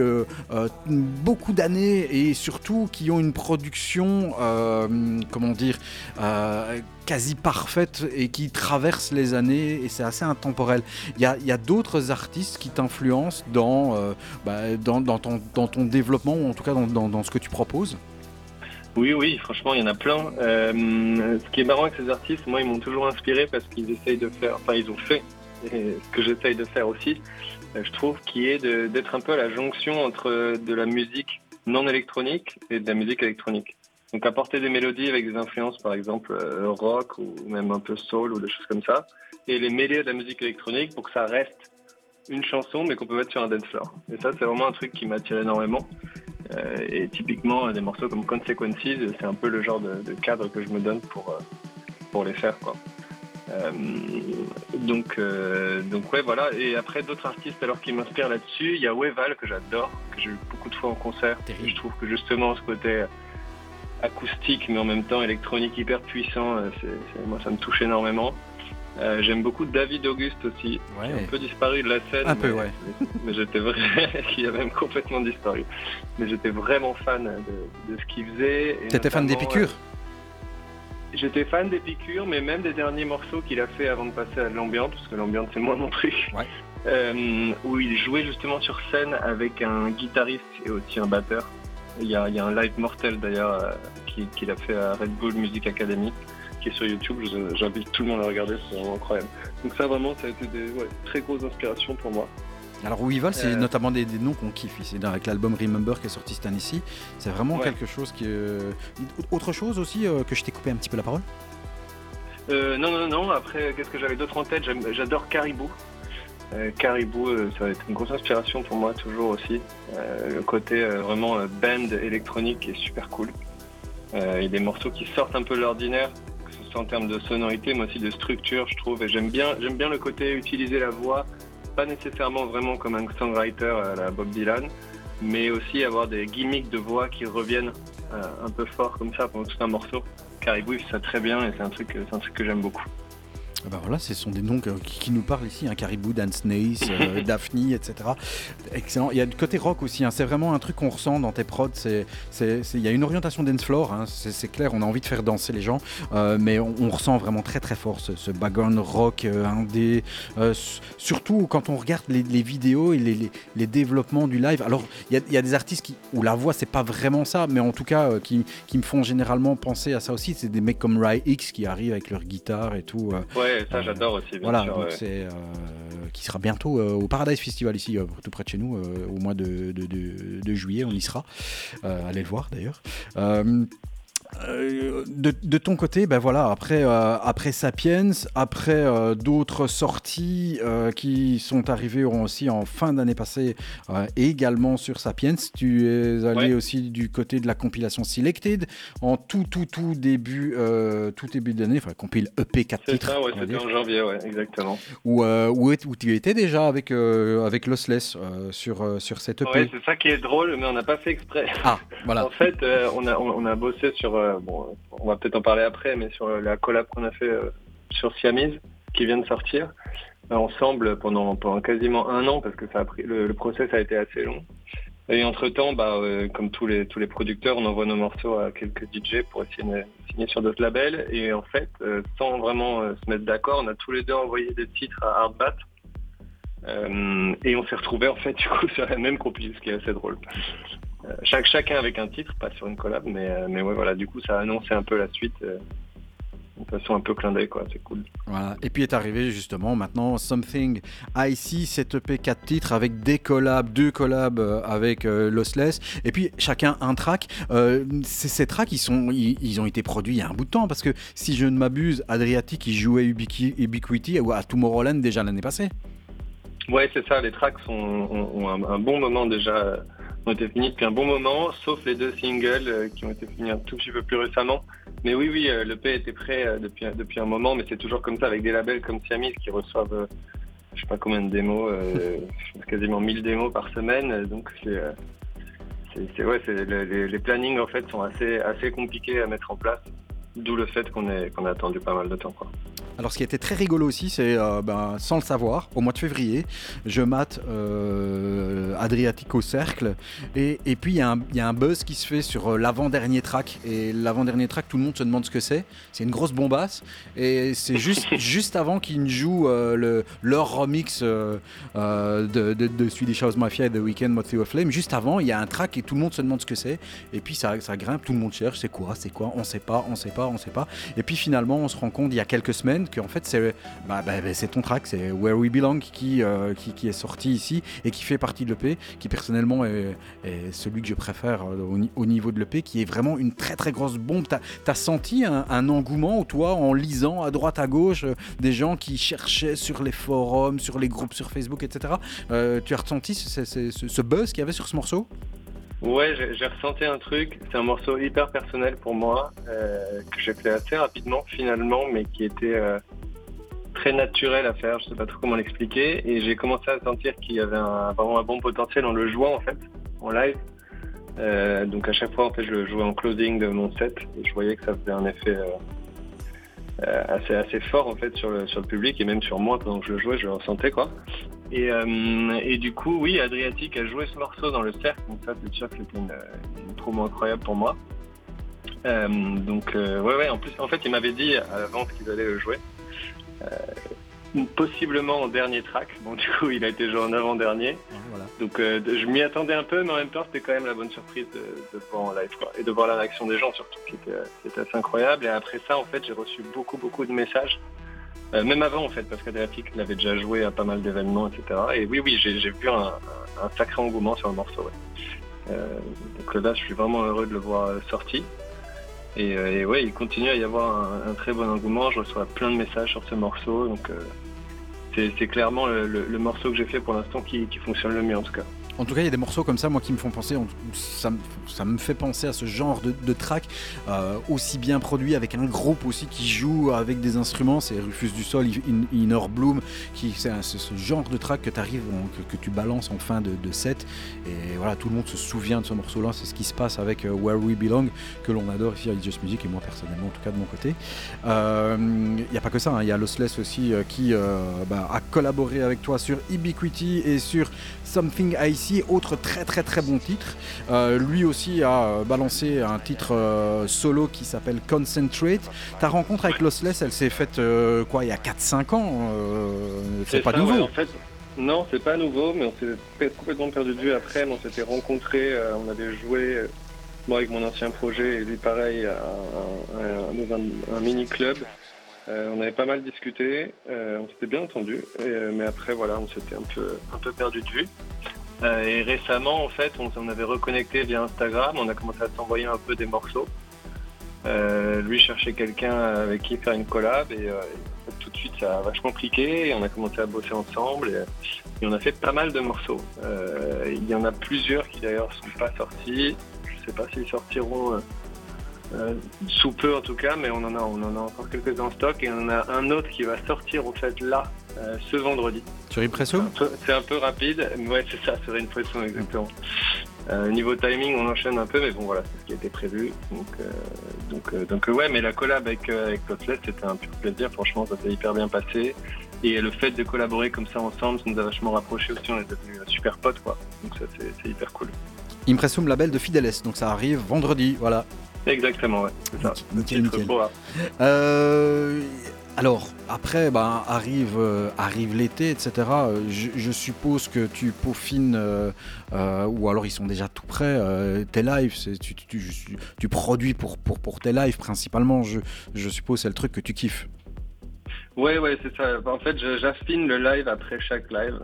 beaucoup d'années. Et surtout qui ont une production, euh, comment dire, euh, quasi parfaite et qui traverse les années et c'est assez intemporel. Il y a, d'autres artistes qui t'influencent dans, euh, bah, dans, ton, développement ou en tout cas dans, ce que tu proposes? Oui, oui, franchement, il y en a plein. Ce qui est marrant avec ces artistes, moi, ils m'ont toujours inspiré parce qu'ils essayent de faire, enfin, ils ont fait ce que j'essaye de faire aussi, je trouve, qui est d'être un peu à la jonction entre de la musique non électronique et de la musique électronique. Donc apporter des mélodies avec des influences, par exemple euh, rock ou même un peu soul ou des choses comme ça, et les mêler à de la musique électronique pour que ça reste une chanson, mais qu'on peut mettre sur un dance floor. Et ça, c'est vraiment un truc qui m'attire énormément. Euh, et typiquement, des morceaux comme Consequences, c'est un peu le genre de, cadre que je me donne pour, euh, pour les faire. Quoi. Euh, donc, euh, donc ouais, voilà. Et après, d'autres artistes alors qui m'inspirent là-dessus, il y a Weval que j'adore, que j'ai eu beaucoup de fois en concert. Et je trouve que justement, ce côté acoustique, mais en même temps électronique hyper puissant, euh, moi, ça me touche énormément. Euh, j'aime beaucoup David Auguste aussi, qui a un peu disparu de la scène. Un peu, mais- ouais. [laughs] mais j'étais vrai, [laughs] qui a même complètement disparu. Mais j'étais vraiment fan de, de ce qu'il faisait. T'étais fan d'Épicure euh, J'étais fan d'Épicure, mais même des derniers morceaux qu'il a fait avant de passer à l'ambiance, parce que l'ambiance c'est moins mon truc. Euh, où il jouait justement sur scène avec un guitariste et aussi un batteur. Il y a, il y a un live mortel d'ailleurs euh, qui- qu'il a fait à Red Bull Music Academy qui est sur YouTube. J'invite tout le monde à regarder, c'est vraiment incroyable. Donc ça vraiment, ça a été des ouais, très grosses inspirations pour moi. Alors volent, c'est Euh. notamment des, des noms qu'on kiffe ici. Avec l'album Remember qui est sorti cette année-ci, c'est vraiment Ouais. quelque chose qui. euh, Autre chose aussi euh, que je t'ai coupé un petit peu la parole? Non, non, non. Après, qu'est-ce que j'avais d'autre en tête? J'adore Caribou. Caribou, ça va être une grosse inspiration pour moi toujours aussi. Le côté vraiment band électronique est super cool. Il y a des morceaux qui sortent un peu de l'ordinaire, que ce soit en termes de sonorité, mais aussi de structure, je trouve. Et j'aime bien, j'aime bien le côté utiliser la voix, pas nécessairement vraiment comme un songwriter à la Bob Dylan, mais aussi avoir des gimmicks de voix qui reviennent euh, un peu fort comme ça pendant tout un morceau. Caribou, ça très bien et c'est un truc, c'est un truc que j'aime beaucoup. Bah voilà, ce sont des noms que- qui, qui nous parlent ici, hein, Caribou, Dance Nace, euh, [laughs] Daphne, etc. Excellent. Il y a du côté rock aussi, hein, c'est vraiment un truc qu'on ressent dans tes prods. c'est- c'est- c'est- Il y a une orientation dance floor, hein, c'est clair, on a envie de faire danser les gens, euh, mais on, on ressent vraiment très très fort ce, ce background rock euh, indé, euh, surtout quand on regarde les, les vidéos et les, les- les développements du live. Alors, il y a, il y a des artistes qui, où la voix, c'est pas vraiment ça, mais en tout cas, euh, qui, qui me font généralement penser à ça aussi. C'est des mecs comme Rai X qui arrivent avec leur guitare et tout. euh, Ouais, ça j'adore aussi, bien voilà, sûr. donc ouais. c'est euh, qui sera bientôt euh, au Paradise Festival ici, euh, tout près de chez nous, euh, au mois de, de- de- de juillet, on y sera. Euh, allez le voir d'ailleurs. Euh, de, de ton côté, ben voilà, après, euh, après Sapiens, après euh, d'autres sorties qui sont arrivées aussi en fin d'année passée, et également sur Sapiens, tu es allé Ouais. aussi du côté de la compilation Selected en tout, tout, tout début, tout début d'année, enfin compile EP 4 C'est titres. ça, ouais, c'était en janvier, ouais, exactement. où, où, où tu étais déjà avec, avec Lossless sur, sur cette EP. Ouais, c'est ça qui est drôle, mais on n'a pas fait exprès. Ah, voilà. [laughs] en fait, on, a, on, on a bossé sur, euh, on va peut-être en parler après, mais sur euh, la collab qu'on a fait euh, sur Siamese, qui vient de sortir, ensemble pendant, quasiment un an, parce que le, le process a été assez long. Et entre-temps, bah, comme tous les, tous les producteurs, on envoie nos morceaux à quelques DJ pour essayer de signer sur d'autres labels. Et en fait, sans vraiment se mettre d'accord, on a tous les deux envoyé des titres à Hardbat. Et on s'est retrouvés en fait [laughs] du coup sur la même compil, ce qui est assez drôle. Euh, chaque, chacun avec un titre, pas sur une collab, mais, euh, mais ouais voilà, du coup ça a annoncé un peu la suite. euh, de façon un peu clin d'œil quoi, c'est cool. Voilà. Et puis est arrivé justement maintenant Something Icy, cette EP 4 titres avec des collabs, deux collabs avec euh, Lossless, et puis chacun un track. Euh, ces, tracks, ils, sont, ils, ils ont été produits il y a un bout de temps, parce que si je ne m'abuse, Adriatic, il jouait Ubiqui- Ubiquity ou à Tomorrowland déjà l'année passée. Ouais c'est ça, les tracks sont, ont, ont un, un bon moment déjà, ont été finis depuis un bon moment, sauf les deux singles euh, qui ont été finis un tout petit peu plus récemment. Mais oui oui, euh, le P était prêt euh, depuis, depuis un moment, mais c'est toujours comme ça avec des labels comme Siamese qui reçoivent je sais pas combien de démos, euh, [laughs] quasiment 1000 démos par semaine, donc c'est c'est- ouais, le- les, les plannings en fait sont assez, assez compliqués à mettre en place, d'où le fait qu'on qu'on a attendu pas mal de temps. Quoi. Alors ce qui était très rigolo aussi, c'est euh, ben, sans le savoir, au mois de février, je mate euh, Adriatic au cercle, et, et puis il y, a un- il y a un buzz qui se fait sur euh, l'avant-dernier track, et l'avant-dernier track, tout le monde se demande ce que c'est, c'est une grosse bombasse, et c'est juste, [laughs] juste avant qu'ils ne jouent euh, le, leur remix de, de, de Swedish House Mafia et The Weeknd, Motley Flame, juste avant, il y a un track et tout le monde se demande ce que c'est, et puis ça, ça grimpe, tout le monde cherche, c'est quoi, c'est quoi, on sait pas, on sait pas, on sait pas, et puis finalement on se rend compte il y a quelques semaines que en fait c'est bah, bah, bah, ton track, c'est Where We Belong qui, euh, qui, qui est sorti ici et qui fait partie de l'EP, qui personnellement est, est celui que je préfère euh, au, ni- au niveau de l'EP, qui est vraiment une très très grosse bombe. T'as as senti un, un engouement, toi, en lisant à droite à gauche euh, des gens qui cherchaient sur les forums, sur les groupes sur Facebook, etc. Tu as ressenti ce buzz qu'il y avait sur ce morceau? Ouais, j'ai ressenti un truc. C'est un morceau hyper personnel pour moi euh, que j'ai fait assez rapidement finalement, mais qui était euh, très naturel à faire. Je sais pas trop comment l'expliquer. Et j'ai commencé à sentir qu'il y avait un, vraiment un bon potentiel en le jouant en fait, en live. Euh, donc à chaque fois en fait, je le jouais en closing de mon set et je voyais que ça faisait un effet euh, assez assez fort en fait sur le sur le public et même sur moi pendant que je le jouais, je le ressentais quoi. Et, euh, et du coup, oui, Adriatic a joué ce morceau dans le cercle, donc ça, c'est sûr que c'était une, une promo incroyable pour moi. Euh, donc, euh, ouais, ouais, en plus, en fait, il m'avait dit à l'avance qu'ils allaient le jouer. Possiblement en dernier track. Bon, du coup, il a été joué en avant-dernier. Donc, euh, je m'y attendais un peu, mais en même temps, c'était quand même la bonne surprise de, voir en live. quoi. Et de voir la réaction des gens, surtout, qui était, qui était assez incroyable. Et après ça, en fait, j'ai reçu beaucoup, beaucoup de messages. Euh, même avant, en fait, parce qu'Adriatic l'avait déjà joué à pas mal d'événements, etc. Et oui, oui, j'ai vu un, sacré engouement sur le morceau. ouais. Euh, donc là, je suis vraiment heureux de le voir sorti. Et, et ouais, il continue à y avoir un, un très bon engouement. Je reçois plein de messages sur ce morceau. Donc, euh, c'est clairement le, morceau que j'ai fait pour l'instant qui fonctionne le mieux, en tout cas. En tout cas, il y a des morceaux comme ça, moi, qui me font penser. en- Ça, me- fait penser à ce genre de, track euh, aussi bien produit avec un groupe aussi qui joue avec des instruments. C'est Rufus du Sol, In- Inner Bloom, c'est ce genre de track que, arrives que, tu balances en fin de, set. Et voilà, tout le monde se souvient de ce morceau-là. C'est ce qui se passe avec euh, Where We Belong, que l'on adore ici à It's Music, et moi personnellement, en tout cas de mon côté. Euh, Il n'y a pas que ça, hein. il y a Lossless aussi euh, qui euh, bah, a collaboré avec toi sur Ubiquity et sur Something Icy, autre très très très bon titre. Euh, lui aussi a euh, balancé un titre euh, solo qui s'appelle Concentrate. Ta rencontre avec Lossless, elle s'est faite euh, quoi il y a 4-5 ans C'est pas ça, nouveau. ouais, en fait, non, c'est pas nouveau, mais on s'est complètement perdu de vue après. mais on s'était rencontrés, on avait joué, moi avec mon ancien projet, et lui pareil, à un, à un- dans un- un mini-club. Euh, on avait pas mal discuté, euh, on s'était bien entendu, euh, mais après voilà, on s'était un peu, perdu de vue. Et récemment, en fait, on, on avait reconnecté via Instagram, on a commencé à s'envoyer un peu des morceaux. Lui cherchait quelqu'un avec qui faire une collab et, tout de suite ça a vachement cliqué et on a commencé à bosser ensemble et, et on a fait pas mal de morceaux. Il y en a plusieurs qui d'ailleurs sont pas sortis. Je sais pas s'ils sortiront euh, sous peu en tout cas, mais on en a, on en a encore quelques en stock et on en a un autre qui va sortir en fait là euh, ce vendredi. Sur Impresso C'est un peu rapide, mais ouais, c'est ça, sur une pression exactement. Euh, niveau timing, on enchaîne un peu, mais bon, voilà, c'est ce qui a été prévu. Donc, donc, donc ouais, mais la collab avec, avec c'était un pur plaisir. Franchement, ça s'est hyper bien passé. Et le fait de collaborer comme ça ensemble, ça nous a vachement rapprochés aussi. On est devenus super potes, quoi. Donc ça, c'est hyper cool. Impressum label de Fideles, donc ça arrive vendredi, voilà. Exactement, ouais, c'est ça. Hein. Euh, alors, après, ben, arrive, euh, arrive l'été, etc. Euh, Je, je suppose que tu peaufines, euh, euh, ou alors ils sont déjà tout prêts, tes lives. Tu, tu, tu- tu produis pour, pour, pour tes lives principalement, je, je suppose, c'est le truc que tu kiffes. Ouais, ouais, c'est ça. En fait, j'affine le live après chaque live.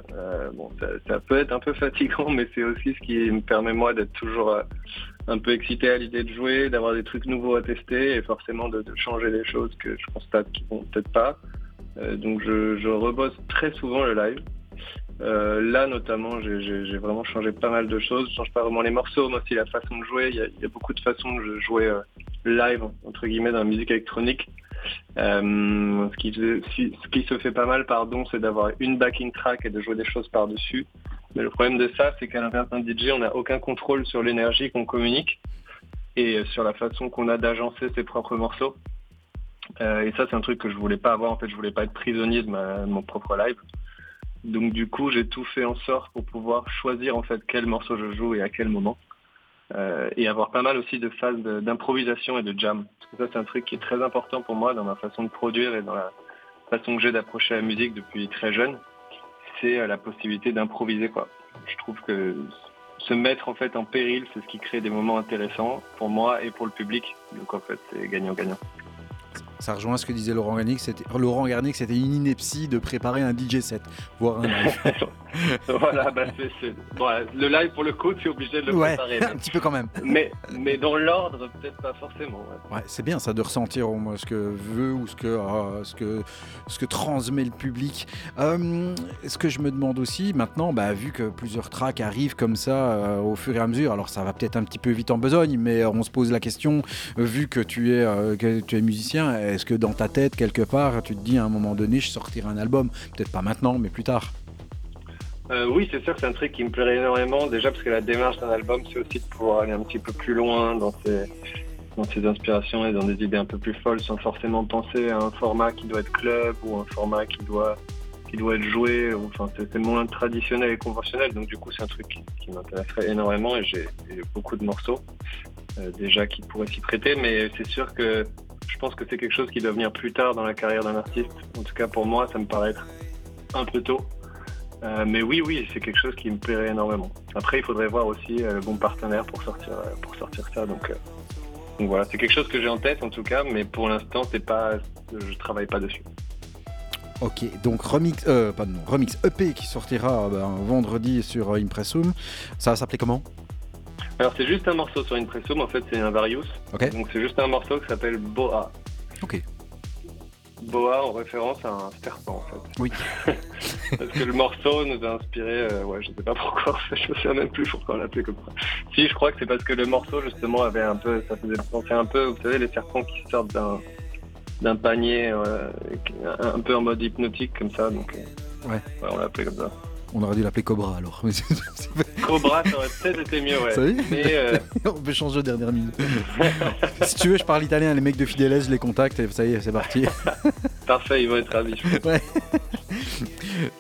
Bon, ça, ça peut être un peu [laughs] fatigant, mais c'est aussi ce qui me permet moi d'être toujours un peu excité à l'idée de jouer, d'avoir des trucs nouveaux à tester et forcément de, de changer les choses que je constate qui vont peut-être pas. Euh, donc, je, je rebosse très souvent le live. Euh, là, notamment, j'ai- vraiment changé pas mal de choses. Je change pas vraiment les morceaux, mais aussi la façon de jouer. Il y a, il y a beaucoup de façons de jouer euh, live, entre guillemets, dans la musique électronique. Euh, ce, qui, ce qui se fait pas mal, pardon, c'est d'avoir une backing track et de jouer des choses par-dessus. Mais le problème de ça, c'est qu'à l'inverse d'un DJ, on n'a aucun contrôle sur l'énergie qu'on communique et sur la façon qu'on a d'agencer ses propres morceaux. Euh, et ça, c'est un truc que je voulais pas avoir. En fait, je voulais pas être prisonnier de, mon propre live. Donc, du coup, j'ai tout fait en sorte pour pouvoir choisir en fait quel morceau je joue et à quel moment. Euh, et avoir pas mal aussi de phases d'improvisation et de jam. Parce que ça, c'est un truc qui est très important pour moi dans ma façon de produire et dans la façon que j'ai d'approcher la musique depuis très jeune. C'est euh, la possibilité d'improviser. Je trouve que se mettre en fait en péril, c'est ce qui crée des moments intéressants pour moi et pour le public. Donc en fait, c'est gagnant-gagnant. Ça rejoint ce que disait Laurent Garnier, que c'était Laurent Garnier, que c'était une ineptie de préparer un DJ set, voire un live. [laughs] voilà, bah le live pour le coup, tu es obligé de le ouais, préparer. [laughs] un petit peu quand même. Mais, mais dans l'ordre, peut-être pas forcément. ouais. Ouais, c'est bien ça de ressentir au moins ce que veut ou ce que, euh, ce que, ce que transmet le public. Euh, ce que je me demande aussi maintenant, bah, vu que plusieurs tracks arrivent comme ça euh, au fur et à mesure, alors ça va peut-être un petit peu vite en besogne, mais on se pose la question, euh, vu que tu es, euh, que tu es musicien, est-ce que dans ta tête, quelque part, tu te dis à un moment donné, je sortirai un album? Peut-être pas maintenant, mais plus tard. Euh, oui, c'est sûr que c'est un truc qui me plairait énormément. Déjà parce que la démarche d'un album, c'est aussi de pouvoir aller un petit peu plus loin dans ses, dans ses inspirations et dans des idées un peu plus folles sans forcément penser à un format qui doit être club ou un format qui doit, qui doit être joué. ou- Enfin, c'est moins traditionnel et conventionnel. Donc du coup, c'est un truc qui, m'intéresserait énormément et j'ai j'ai beaucoup de morceaux euh, déjà qui pourraient s'y prêter. Mais c'est sûr que je pense que c'est quelque chose qui doit venir plus tard dans la carrière d'un artiste. En tout cas, pour moi, ça me paraît être un peu tôt. Euh, mais oui, oui, c'est quelque chose qui me plairait énormément. Après, il faudrait voir aussi euh, le bon partenaire pour sortir, euh, ça. Donc, voilà, c'est quelque chose que j'ai en tête en tout cas, mais pour l'instant, c'est pas, je travaille pas dessus. Ok, donc remix, euh, remix EP qui sortira ben, vendredi sur Impressum. Ça va s'appeler comment? Alors, c'est juste un morceau sur Impressum. En fait, c'est un Various. Ok. Donc, c'est juste un morceau qui s'appelle Boa. Ok. Boa en référence à un serpent en fait. Oui. [laughs] Parce que le morceau nous a inspiré, euh, ouais, je sais pas pourquoi, je me souviens même plus pourquoi on l'appelait comme ça. Si, je crois que c'est parce que le morceau justement avait un peu, ça faisait penser un peu, vous savez, les serpents qui sortent d'un d'un panier, euh, un peu en mode hypnotique comme ça, donc euh, Ouais. on l'a appelé comme ça. On aurait dû l'appeler Cobra alors. [laughs] Cobra, ça aurait peut-être été mieux, ouais. Ça y est Mais [laughs] euh, On peut changer aux dernières minutes. [laughs] si tu veux, je parle italien, les mecs de Fideles, je les contacte et ça y est, c'est parti. parfait, ils vont être ravis. Ouais.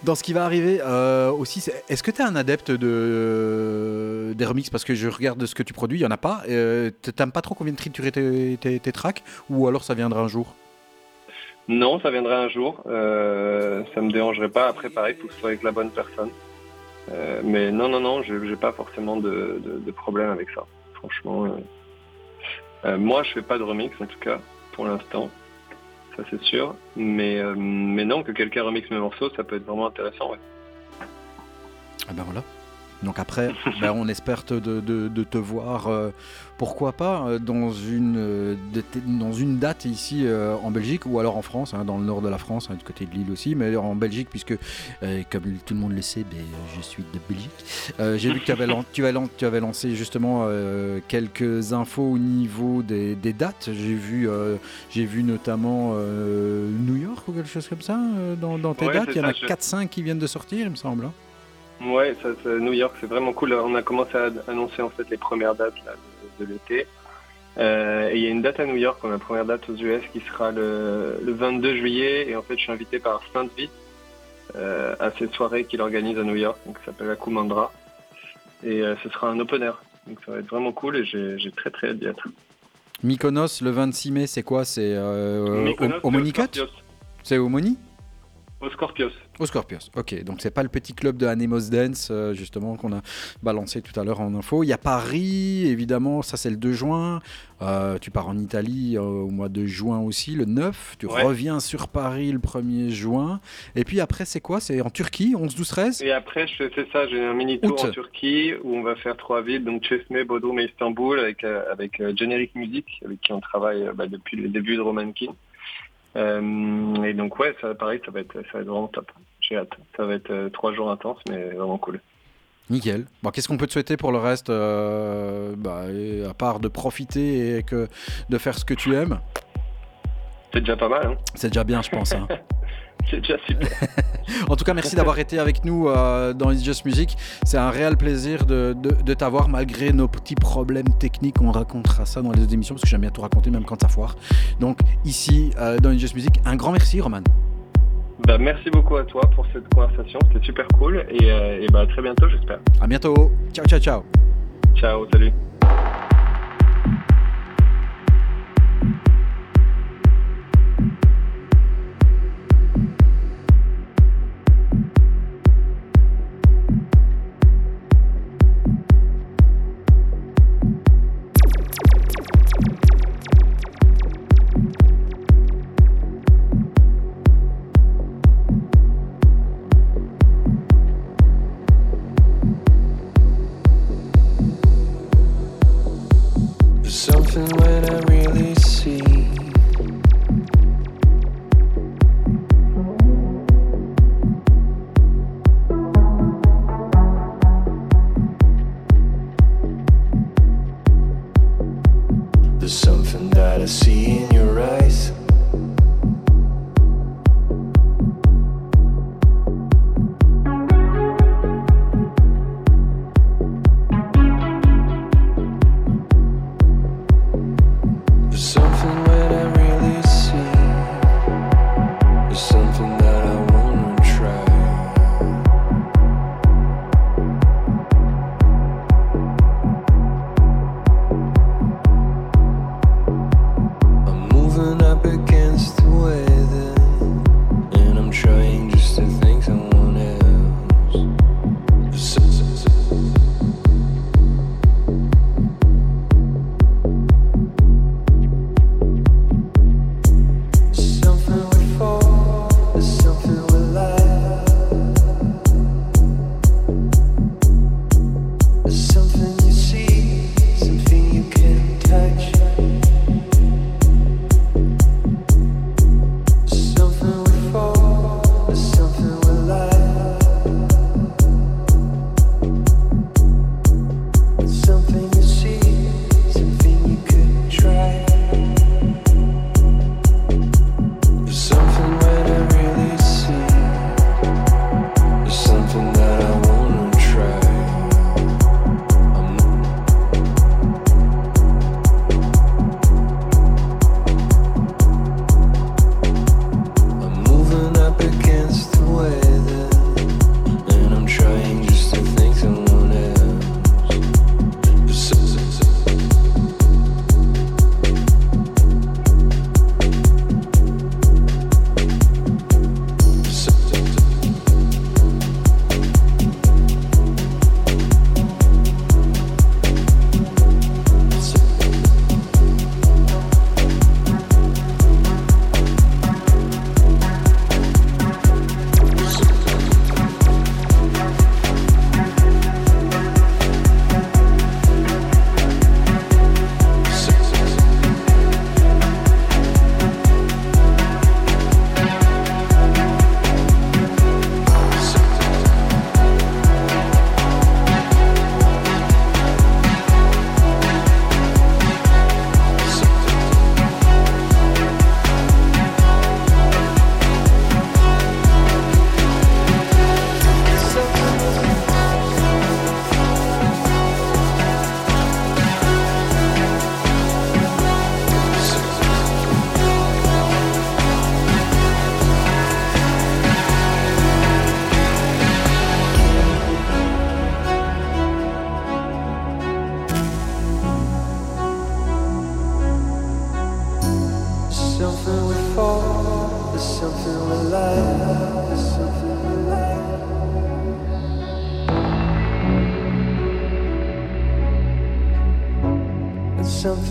Dans ce qui va arriver euh, aussi, est-ce que tu es un adepte de, des remixes? Parce que je regarde de ce que tu produis, il n'y en a pas. Euh, T'aimes pas trop qu'on vienne triturer tes, tes- tes tracks? Ou alors ça viendra un jour? Non, ça viendrait un jour. Euh, ça me dérangerait pas. Après, pareil, faut que ce soit avec la bonne personne. Euh, mais non, non, non, j'ai j'ai pas forcément de, problème avec ça. Franchement, euh, moi, je fais pas de remix en tout cas pour l'instant. Ça c'est sûr. Mais mais non, que quelqu'un remixe mes morceaux, ça peut être vraiment intéressant. ouais. Ah ben voilà. Donc après, [laughs] ben on espère te- de, de- de te voir, euh, pourquoi pas, euh, dans une, euh, de dans une date ici euh, en Belgique ou alors en France, hein, dans le nord de la France, hein, du côté de Lille aussi, mais en Belgique, puisque, comme tout le monde le sait, ben, je suis de Belgique. J'ai vu que tu avais, tu, avais lan- tu avais lancé justement quelques infos au niveau des, des dates. J'ai vu, j'ai vu notamment New York ou quelque chose comme ça dans, dans tes Ouais, dates. Il y en a ça, je- 4-5 qui viennent de sortir, il me semble. hein. Ouais, ça, ça- New York, c'est vraiment cool. On a commencé à annoncer en fait les premières dates là, de, de l'été. Euh, et il y a une date à New York, on a la première date aux US qui sera le, le 22 juillet. Et en fait, je suis invité par Sainte Vite euh, à cette soirée qu'il organise à New York, donc ça s'appelle la Kumandra. Et euh, ce sera un open air. Donc ça va être vraiment cool et j'ai très très hâte d'y être. Mykonos, le 26 mai, c'est quoi? C'est euh, au, c'est au Scorpios. C'est au Moni? Au Scorpios. Au Scorpios, ok. Donc c'est pas le petit club de Anemos Dance, euh, justement, qu'on a balancé tout à l'heure en info. Il y a Paris, évidemment, ça c'est le 2 juin. Euh, tu pars en Italie euh, au mois de juin aussi, le 9. Tu Ouais. reviens sur Paris le 1er juin. Et puis après, c'est quoi? C'est en Turquie, 11, 12, 13 Et après, c'est ça, j'ai un mini tour Août. en Turquie où on va faire trois villes, donc Çeşme, Bodrum et Istanbul, avec, avec Generic Music, avec qui on travaille bah, depuis le début de Roman King. Euh, et donc ouais, ça pareil, ça va être, ça va être vraiment top. J'ai hâte. Ça va être euh, trois jours intenses, mais vraiment cool. Nickel. Bon, Qu'est-ce qu'on peut te souhaiter pour le reste euh, bah, À part de profiter et que de faire ce que tu aimes? C'est déjà pas mal, hein C'est déjà bien, je pense. hein. [laughs] [laughs] C'est déjà super. [laughs] En tout cas, merci d'avoir été avec nous euh, dans It's Just Music. C'est un réel plaisir de, de- de t'avoir malgré nos petits problèmes techniques. On racontera ça dans les autres émissions parce que j'aime bien tout raconter, même quand ça foire. Donc, ici, euh, dans It's Just Music, un grand merci, Roman. bah, merci beaucoup à toi pour cette conversation, c'était super cool et, euh, et bah, à très bientôt, j'espère. À bientôt. Ciao, ciao, ciao. Ciao, salut.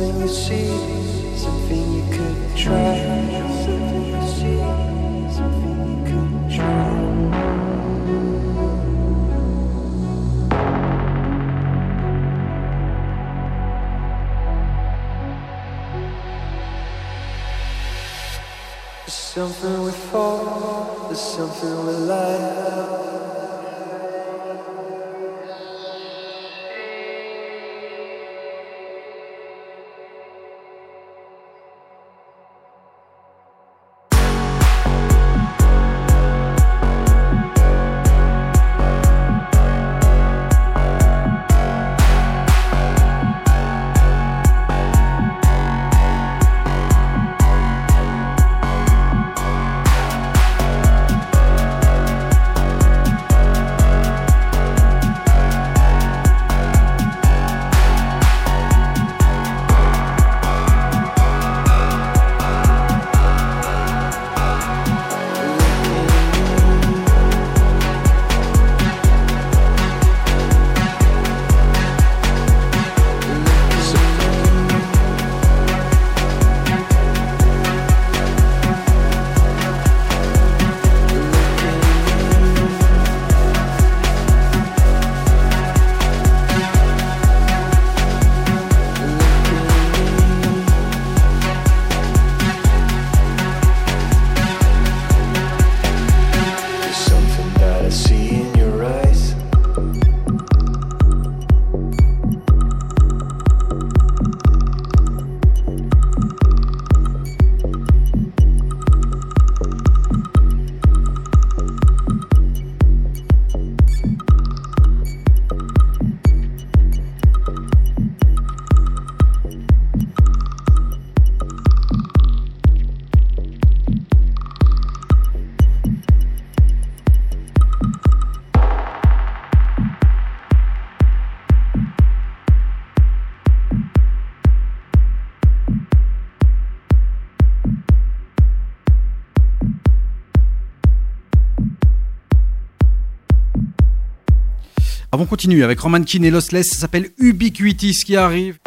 Something you see, something you could try. Something you see, something you could try. There's something we fall, there's something we like. Continue avec Roman Keane et Lossless. Ça s'appelle Ubiquity, ce qui arrive.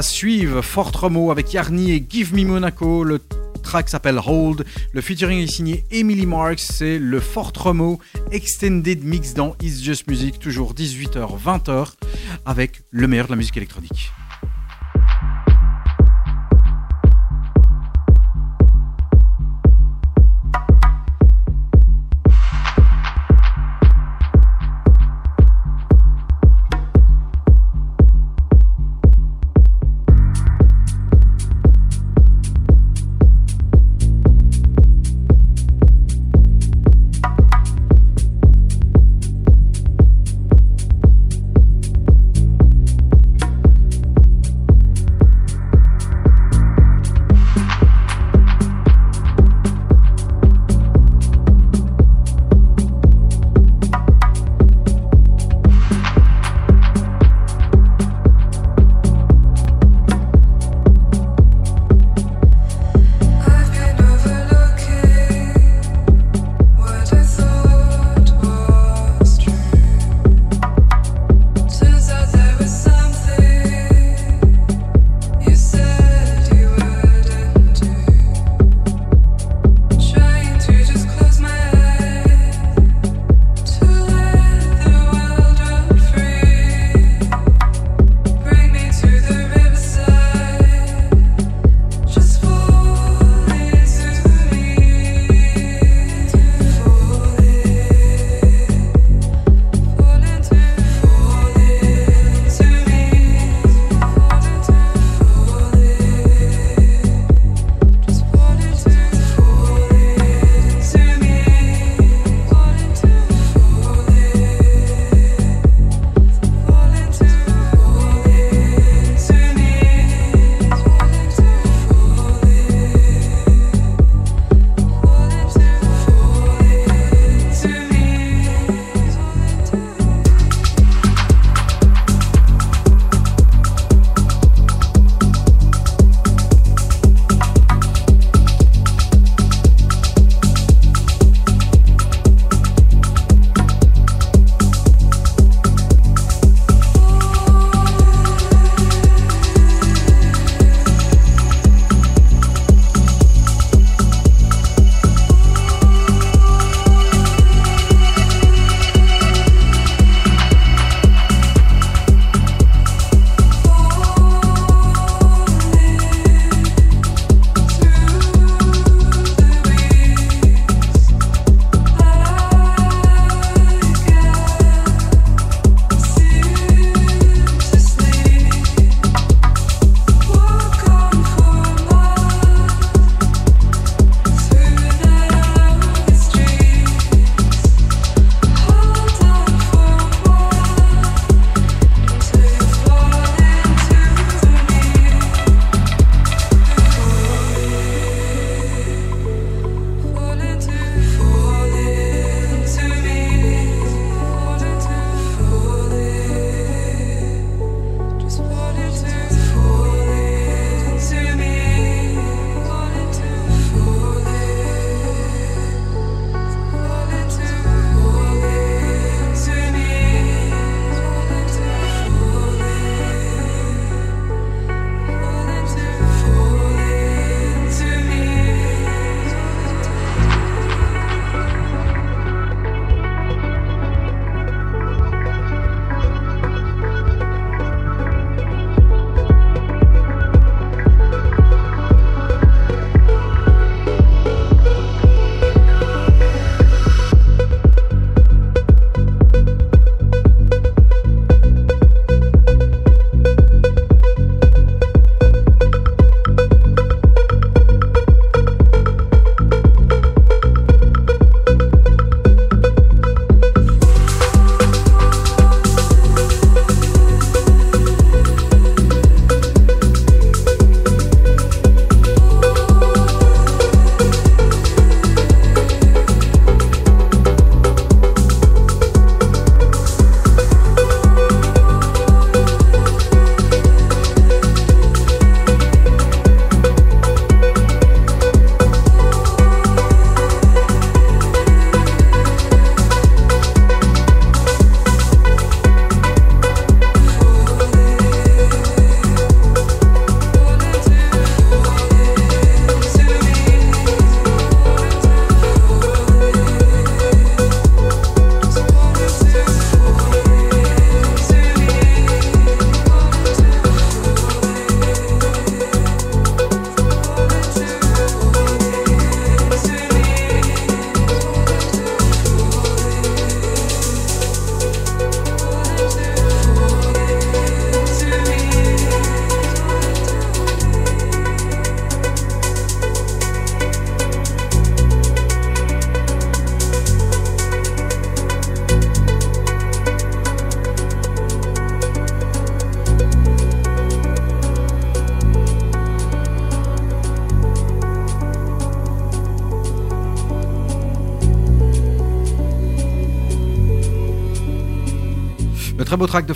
À suivre, Fort avec Yarny et Give Me Monaco. Le track s'appelle Hold. Le featuring est signé Emily Marks. C'est le Fort Romo Extended Mix dans It's Just Music. Toujours 18h, 20h avec le meilleur de la musique électronique.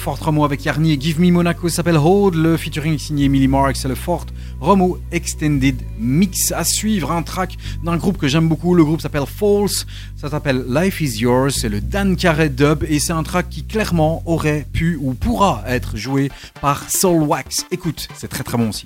Fort Romo avec Yarny et Give Me Monaco s'appelle Hold. Le featuring signé Emily Marks, c'est le Fort Romo Extended Mix. À suivre, un track d'un groupe que j'aime beaucoup. Le groupe s'appelle False. Ça s'appelle Life is Yours. C'est le Dan Carey dub et c'est un track qui clairement aurait pu ou pourra être joué par Soul Wax. Écoute, c'est très très bon aussi.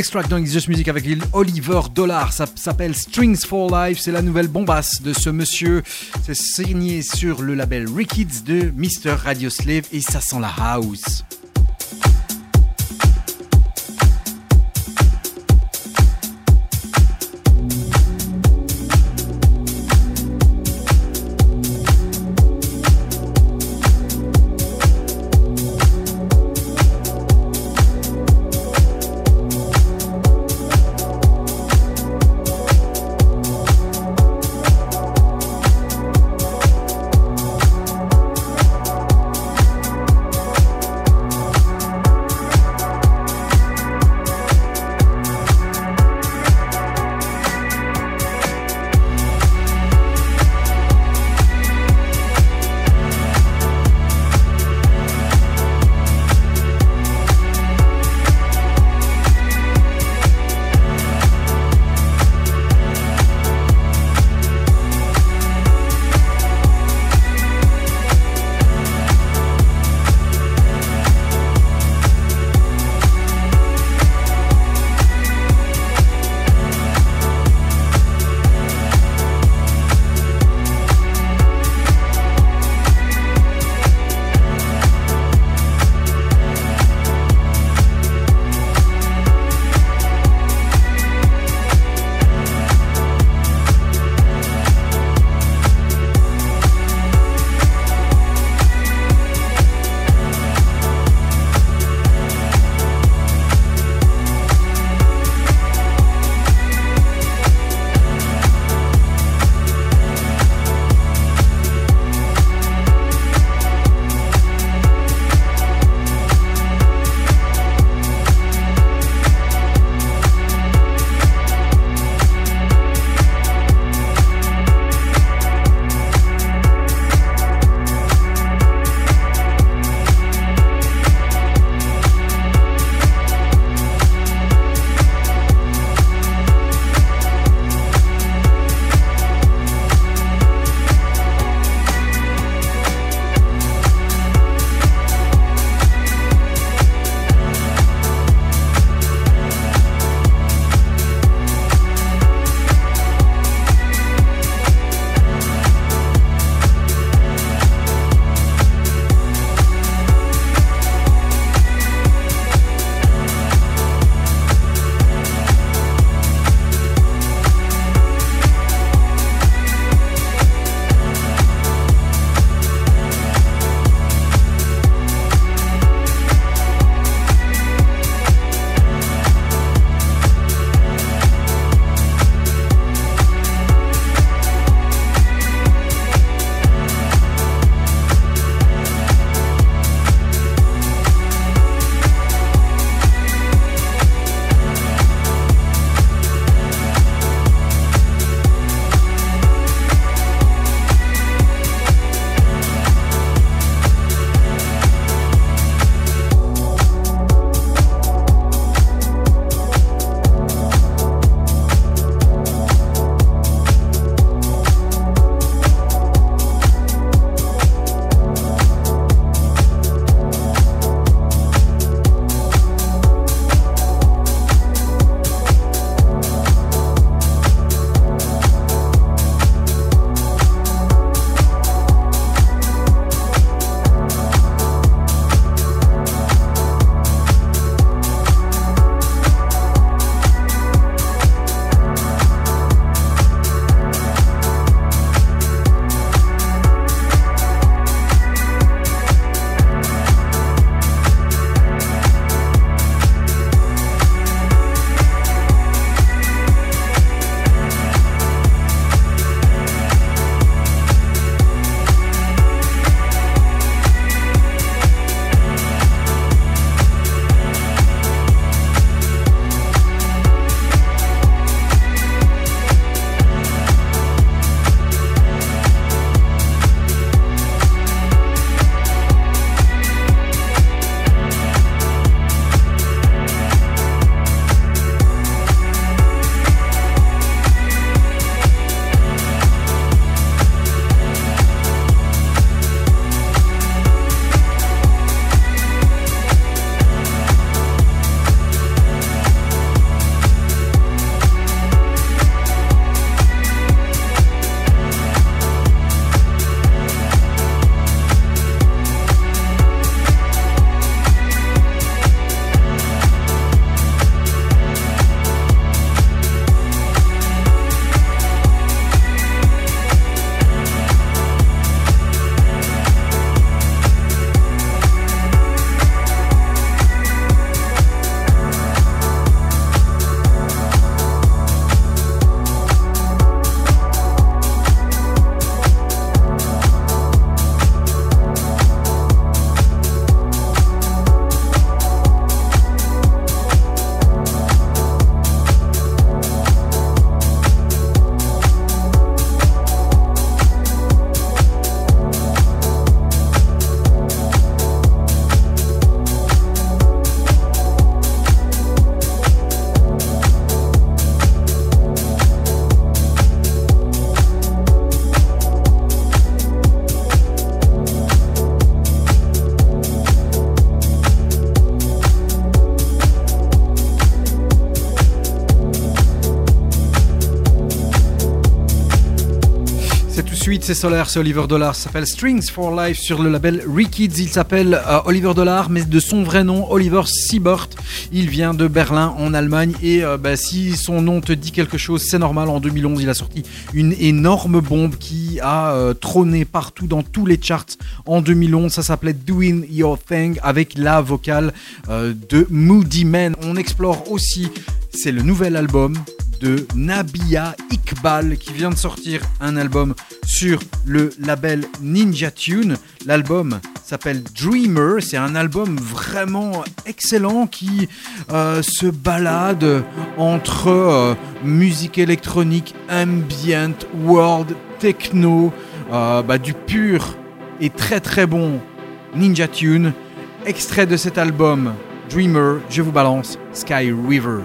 Next track dans Just Music avec Oliver Dollar, ça s'appelle Strings for Life, c'est la nouvelle bombasse de ce monsieur. C'est signé sur le label Rickids de Mr. Radio Slave et ça sent la house. C'est solaire, c'est Oliver Dollar. Ça s'appelle Strings for Life sur le label Rekids. Il s'appelle euh, Oliver Dollar, mais de son vrai nom, Oliver Siebert. Il vient de Berlin, en Allemagne. Et euh, bah, si son nom te dit quelque chose, c'est normal. En 2011, il a sorti une énorme bombe qui a euh, trôné partout dans tous les charts en 2011. Ça s'appelait Doing Your Thing avec la vocale de Moody Man. On explore aussi, c'est le nouvel album de Nabia Iqbal qui vient de sortir un album sur le label Ninja Tune. L'album s'appelle Dreamer. C'est un album vraiment excellent qui euh, se balade entre euh, musique électronique, ambient, world, techno, euh, bah, du pur et très très bon Ninja Tune. Extrait de cet album Dreamer, je vous balance Sky River.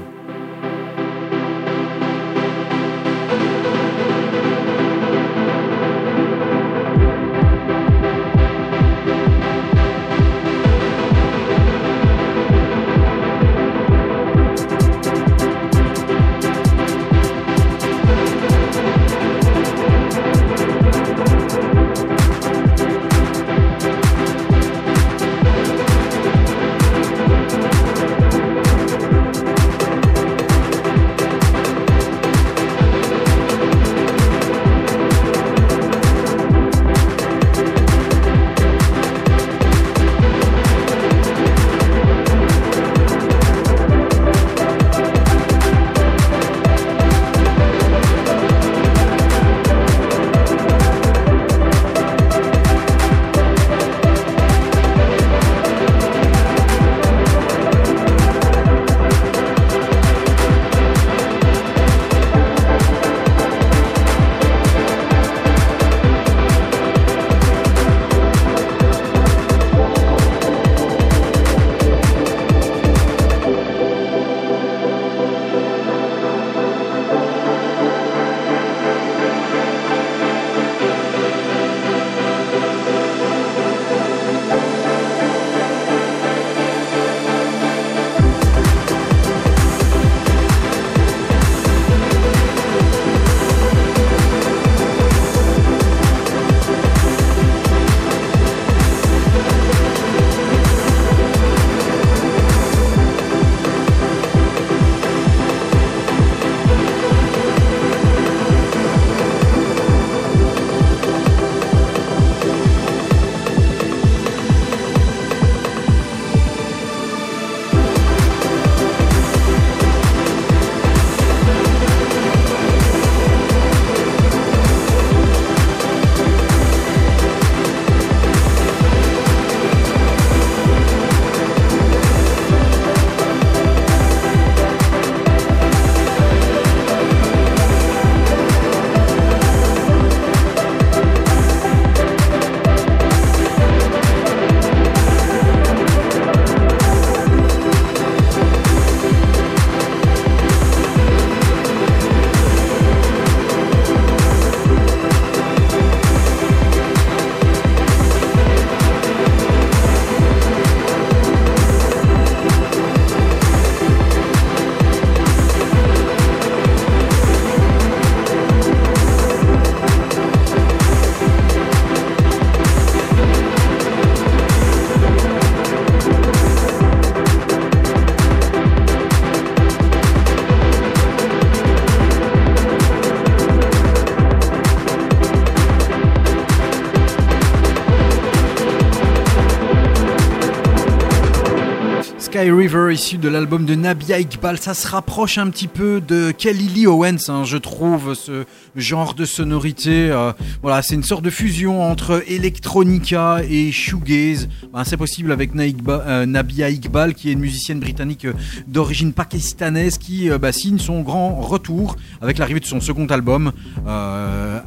De l'album de Nabia Iqbal, ça se rapproche un petit peu de Kelly Lee Owens, hein, je trouve, ce genre de sonorité. euh, voilà, c'est une sorte de fusion entre electronica et shoegaze. Ben, c'est possible avec Naïkba- euh, Nabia Iqbal, qui est une musicienne britannique euh, d'origine pakistanaise, qui euh, bah, signe son grand retour avec l'arrivée de son second album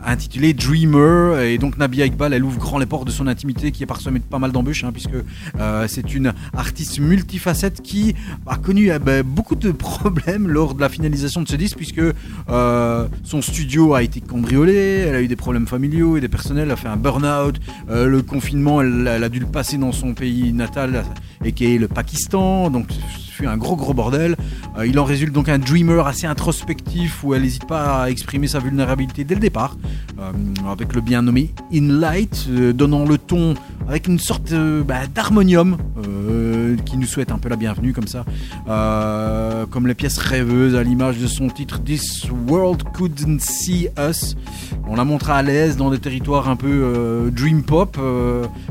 intitulé Dreamer. Et donc Nabia Iqbal, elle ouvre grand les portes de son intimité, qui est parsemée de pas mal d'embûches, hein, puisque euh, c'est une artiste multifacette qui a connu euh, bah, beaucoup de [laughs] problèmes lors de la finalisation de ce disque, puisque euh, son studio a été cambriolé, elle a eu des problèmes familiaux et des personnels, elle a fait un burn-out, euh, le confinement, elle, a dû le passer dans son pays natal, et qui est le Pakistan, donc un gros gros bordel. Il en résulte donc un dreamer assez introspectif où elle n'hésite pas à exprimer sa vulnérabilité dès le départ. Euh, avec le bien nommé In Light, euh, donnant le ton avec une sorte euh, bah, d'harmonium qui nous souhaite un peu la bienvenue comme ça, comme les pièces rêveuses à l'image de son titre This World Couldn't See Us. On la montre à l'aise dans des territoires un peu dream pop,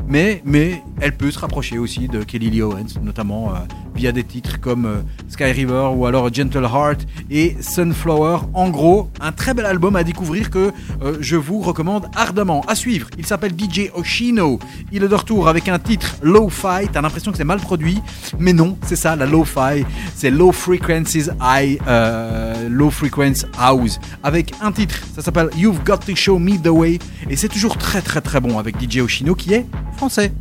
mais, mais elle peut se rapprocher aussi de Kelly Lee Owens, notamment via des titres comme euh, Sky River ou alors Gentle Heart et Sunflower. En gros, un très bel album à découvrir que euh, je vous recommande ardemment. À suivre, il s'appelle DJ Oshino. Il est de retour avec un titre Low-Fi. T'as l'impression que c'est mal produit, mais non, c'est ça, la Low-Fi. C'est Low Frequencies High, euh, Low Frequency House. Avec un titre, ça s'appelle You've Got to Show Me the Way. Et c'est toujours très très très bon avec DJ Oshino qui est français.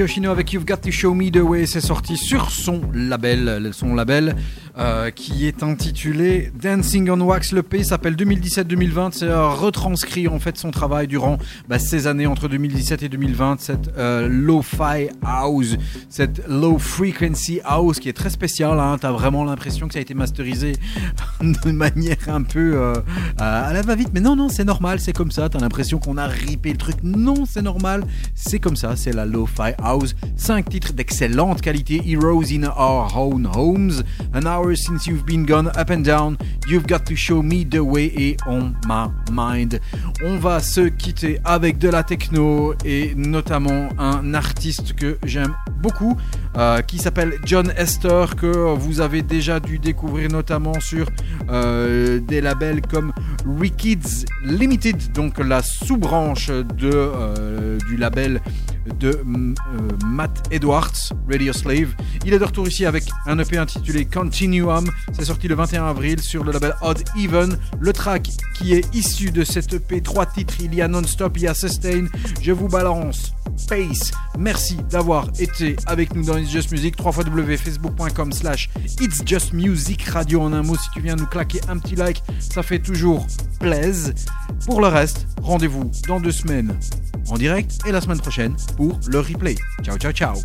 DJ Oshino avec You've Got to Show Me the Way, c'est sorti sur son label, son label euh, qui est intitulé Dancing on Wax. Le P s'appelle 2017-2020. C'est euh, retranscrit en fait son travail durant bah, ces années entre 2017 et 2020. Cette euh, lo-fi house, cette low frequency house qui est très spéciale. Hein. T'as vraiment l'impression que ça a été masterisé de manière un peu euh, à la va-vite. Mais non, non, c'est normal, c'est comme ça. T'as l'impression qu'on a ripé le truc. Non, c'est normal. C'est comme ça. C'est la lo-fi house. Cinq titres d'excellente qualité. Heroes in our own homes. An hour since you've been gone up and down. You've got to show me the way on my mind. On va se quitter avec de la techno et notamment un artiste que j'aime beaucoup euh, qui s'appelle John Esther que vous avez déjà dû découvrir notamment sur euh, des labels comme Rikids Limited donc la sous-branche de, euh, du label de mm, euh, Matt Edwards, Radio Slave. Il est de retour ici avec un EP intitulé Continuum. C'est sorti le 21 avril sur le label Odd Even. Le track qui est issu de cet EP, trois titres, il y a Non-Stop, il y a Sustain. Je vous balance Pace. Merci d'avoir été avec nous dans It's Just Music. www.facebook.com slash It's Just Music Radio en un mot. Si tu viens nous claquer un petit like, ça fait toujours plaisir. Pour le reste, rendez-vous dans deux semaines en direct et la semaine prochaine pour le replay. Ciao, ciao, ciao.